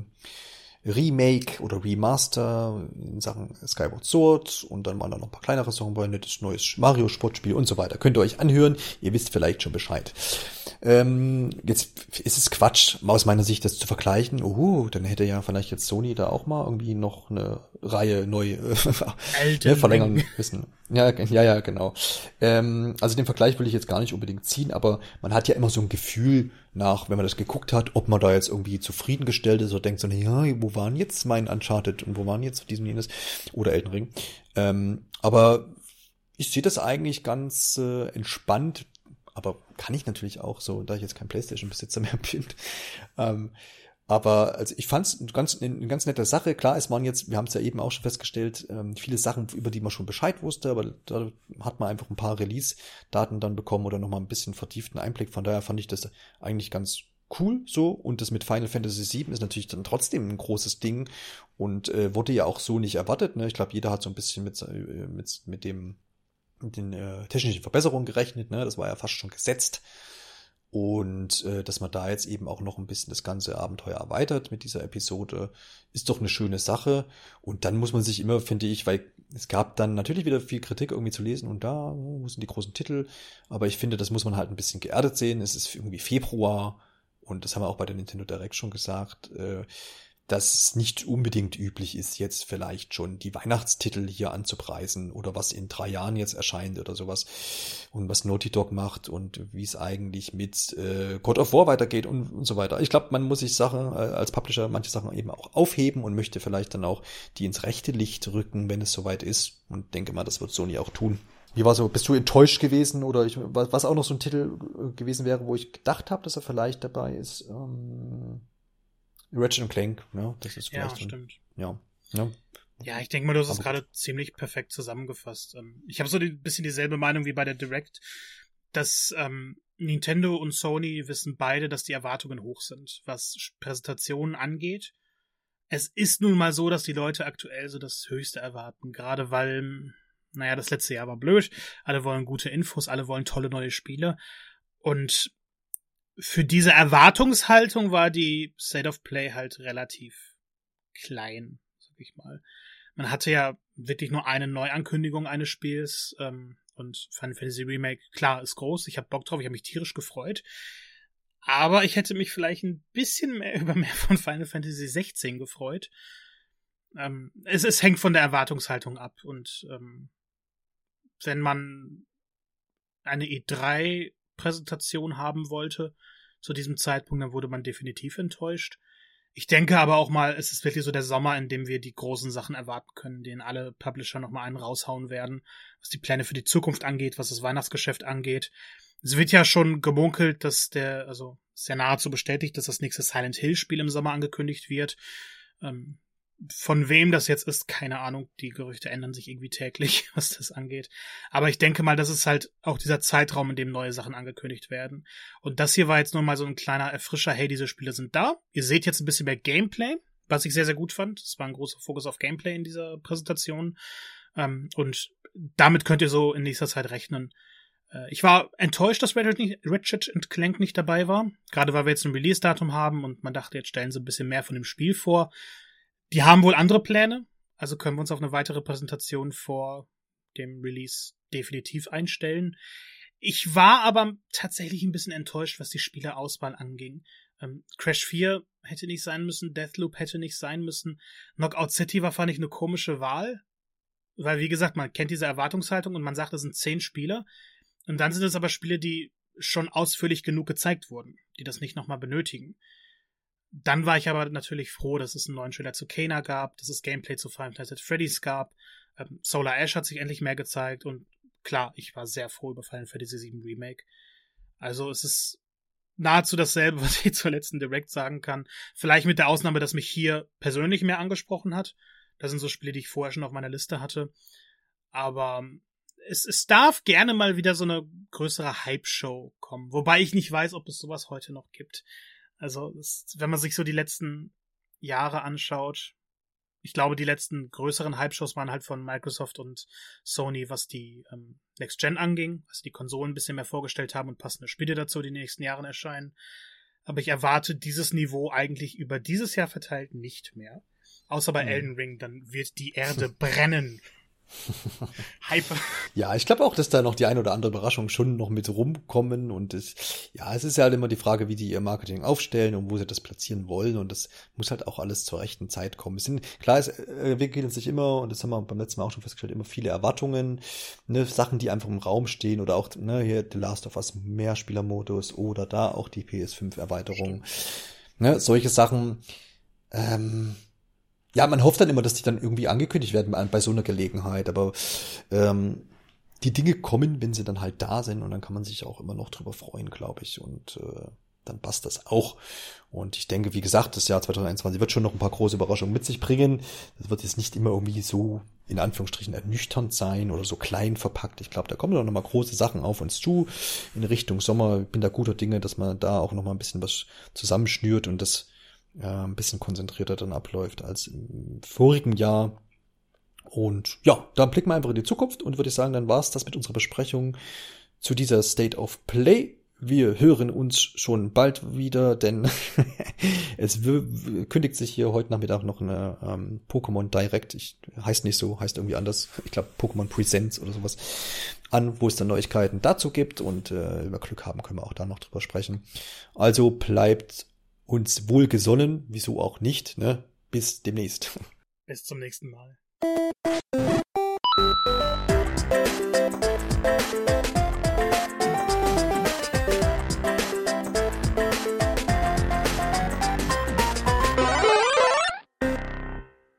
Remake oder Remaster in Sachen Skyward Sword und dann waren da noch ein paar kleinere Sachen bei, nettes neues Mario Sportspiel und so weiter. Könnt ihr euch anhören, ihr wisst vielleicht schon Bescheid. Ähm, jetzt ist es Quatsch, aus meiner Sicht das zu vergleichen. Uh, dann hätte ja vielleicht jetzt Sony da auch mal irgendwie noch eine Reihe neu äh, ne, verlängern müssen. Ja, ja, ja, genau. Ähm, also den Vergleich will ich jetzt gar nicht unbedingt ziehen, aber man hat ja immer so ein Gefühl nach, wenn man das geguckt hat, ob man da jetzt irgendwie zufriedengestellt ist oder denkt so, ja, wo waren jetzt mein Uncharted und wo waren jetzt diesem jenes oder Elden Ring. Ähm, aber ich sehe das eigentlich ganz äh, entspannt, aber kann ich natürlich auch so, da ich jetzt kein Playstation-Besitzer mehr bin. Ähm, aber also ich fand es ganz, eine ganz nette Sache. Klar, es waren jetzt, wir haben es ja eben auch schon festgestellt, ähm, viele Sachen, über die man schon Bescheid wusste, aber da hat man einfach ein paar Release-Daten dann bekommen oder nochmal ein bisschen vertieften Einblick. Von daher fand ich das eigentlich ganz cool so. Und das mit Final Fantasy VII ist natürlich dann trotzdem ein großes Ding und äh, wurde ja auch so nicht erwartet. Ne? Ich glaube, jeder hat so ein bisschen mit, äh, mit, mit dem mit den äh, technischen Verbesserungen gerechnet. Ne? Das war ja fast schon gesetzt. Und äh, dass man da jetzt eben auch noch ein bisschen das ganze Abenteuer erweitert mit dieser Episode, ist doch eine schöne Sache. Und dann muss man sich immer, finde ich, weil es gab dann natürlich wieder viel Kritik irgendwie zu lesen und da, wo sind die großen Titel? Aber ich finde, das muss man halt ein bisschen geerdet sehen. Es ist irgendwie Februar und das haben wir auch bei der Nintendo Direct schon gesagt. Äh, dass es nicht unbedingt üblich ist, jetzt vielleicht schon die Weihnachtstitel hier anzupreisen oder was in drei Jahren jetzt erscheint oder sowas und was Naughty Dog macht und wie es eigentlich mit äh, God of War weitergeht und, und so weiter. Ich glaube, man muss sich Sachen äh, als Publisher manche Sachen eben auch aufheben und möchte vielleicht dann auch die ins rechte Licht rücken, wenn es soweit ist und denke mal, das wird Sony auch tun. Wie war so, bist du enttäuscht gewesen oder ich, was auch noch so ein Titel äh, gewesen wäre, wo ich gedacht habe, dass er vielleicht dabei ist? Ähm Ratchet Clank, ja, das ist vielleicht. Ja, stimmt. Ja, ja. Ja, ich denke mal, du hast es gerade ziemlich perfekt zusammengefasst. Ähm, ich habe so ein bisschen dieselbe Meinung wie bei der Direct, dass ähm, Nintendo und Sony wissen beide, dass die Erwartungen hoch sind, was Präsentationen angeht. Es ist nun mal so, dass die Leute aktuell so das Höchste erwarten, gerade weil, naja, das letzte Jahr war blöd. Alle wollen gute Infos, alle wollen tolle neue Spiele. Und für diese Erwartungshaltung war die State of Play halt relativ klein. sag ich mal. Man hatte ja wirklich nur eine Neuankündigung eines Spiels ähm, und Final Fantasy Remake, klar, ist groß. Ich habe Bock drauf, ich habe mich tierisch gefreut. Aber ich hätte mich vielleicht ein bisschen mehr über mehr von Final Fantasy 16 gefreut. Ähm, es, es hängt von der Erwartungshaltung ab. Und ähm, wenn man eine E3-Präsentation haben wollte zu diesem Zeitpunkt, dann wurde man definitiv enttäuscht. Ich denke aber auch mal, es ist wirklich so der Sommer, in dem wir die großen Sachen erwarten können, denen alle Publisher nochmal einen raushauen werden, was die Pläne für die Zukunft angeht, was das Weihnachtsgeschäft angeht. Es wird ja schon gemunkelt, dass der, also sehr nahezu bestätigt, dass das nächste Silent Hill Spiel im Sommer angekündigt wird. Ähm, von wem das jetzt ist, keine Ahnung. Die Gerüchte ändern sich irgendwie täglich, was das angeht. Aber ich denke mal, das ist halt auch dieser Zeitraum, in dem neue Sachen angekündigt werden. Und das hier war jetzt nur mal so ein kleiner Erfrischer. Hey, diese Spiele sind da. Ihr seht jetzt ein bisschen mehr Gameplay, was ich sehr, sehr gut fand. Es war ein großer Fokus auf Gameplay in dieser Präsentation. Ähm, und damit könnt ihr so in nächster Zeit rechnen. Äh, ich war enttäuscht, dass Ratchet Clank nicht dabei war. Gerade weil wir jetzt ein Release-Datum haben und man dachte, jetzt stellen sie ein bisschen mehr von dem Spiel vor. Die haben wohl andere Pläne, also können wir uns auf eine weitere Präsentation vor dem Release definitiv einstellen. Ich war aber tatsächlich ein bisschen enttäuscht, was die Spielerauswahl anging. Ähm, Crash 4 hätte nicht sein müssen, Deathloop hätte nicht sein müssen. Knockout City war, fand ich, eine komische Wahl. Weil, wie gesagt, man kennt diese Erwartungshaltung und man sagt, es sind zehn Spieler. Und dann sind es aber Spiele, die schon ausführlich genug gezeigt wurden, die das nicht nochmal benötigen. Dann war ich aber natürlich froh, dass es einen neuen Trailer zu Kena gab, dass es Gameplay zu Final Fantasy Freddy's gab. Ähm, Solar Ash hat sich endlich mehr gezeigt und klar, ich war sehr froh über Final Fantasy VII Remake. Also es ist nahezu dasselbe, was ich zur letzten Direct sagen kann. Vielleicht mit der Ausnahme, dass mich hier persönlich mehr angesprochen hat. Das sind so Spiele, die ich vorher schon auf meiner Liste hatte. Aber ähm, es, es darf gerne mal wieder so eine größere Hype-Show kommen. Wobei ich nicht weiß, ob es sowas heute noch gibt. Also, es, wenn man sich so die letzten Jahre anschaut, ich glaube, die letzten größeren Hype-Shows waren halt von Microsoft und Sony, was die ähm, Next Gen anging, was die Konsolen ein bisschen mehr vorgestellt haben und passende Spiele dazu, die in den nächsten Jahren erscheinen. Aber ich erwarte dieses Niveau eigentlich über dieses Jahr verteilt nicht mehr. Außer bei mhm. Elden Ring, dann wird die Erde brennen Hyper. Ja, ich glaube auch, dass da noch die ein oder andere Überraschung schon noch mit rumkommen und es, ja, es ist ja halt immer die Frage, wie die ihr Marketing aufstellen und wo sie das platzieren wollen und das muss halt auch alles zur rechten Zeit kommen. Es sind, klar, es entwickeln sich immer und das haben wir beim letzten Mal auch schon festgestellt, immer viele Erwartungen, ne, Sachen, die einfach im Raum stehen oder auch, ne, hier The Last of Us Mehrspielermodus oder da auch die PS5 Erweiterung, ne, solche Sachen, ähm, ja, man hofft dann immer, dass die dann irgendwie angekündigt werden bei, so einer Gelegenheit, aber ähm, die Dinge kommen, wenn sie dann halt da sind und dann kann man sich auch immer noch drüber freuen, glaube ich. Und äh, dann passt das auch. Und ich denke, wie gesagt, das Jahr 2021 wird schon noch ein paar große Überraschungen mit sich bringen. Das wird jetzt nicht immer irgendwie so in Anführungsstrichen ernüchternd sein oder so klein verpackt. Ich glaube, da kommen noch mal große Sachen auf uns zu in Richtung Sommer. Ich bin da guter Dinge, dass man da auch noch mal ein bisschen was zusammenschnürt und das äh, ein bisschen konzentrierter dann abläuft als im vorigen Jahr. Und ja, da blicken wir einfach in die Zukunft und würde ich sagen, dann war's das mit unserer Besprechung zu dieser State of Play. Wir hören uns schon bald wieder, denn es kündigt sich hier heute Nachmittag noch eine ähm, Pokémon Direct, ich, heißt nicht so, heißt irgendwie anders, ich glaube Pokémon Presents oder sowas, an, wo es dann Neuigkeiten dazu gibt und äh, über Glück haben können wir auch da noch drüber sprechen. Also bleibt uns wohlgesonnen, wieso auch nicht, ne? Bis demnächst. Bis zum nächsten Mal.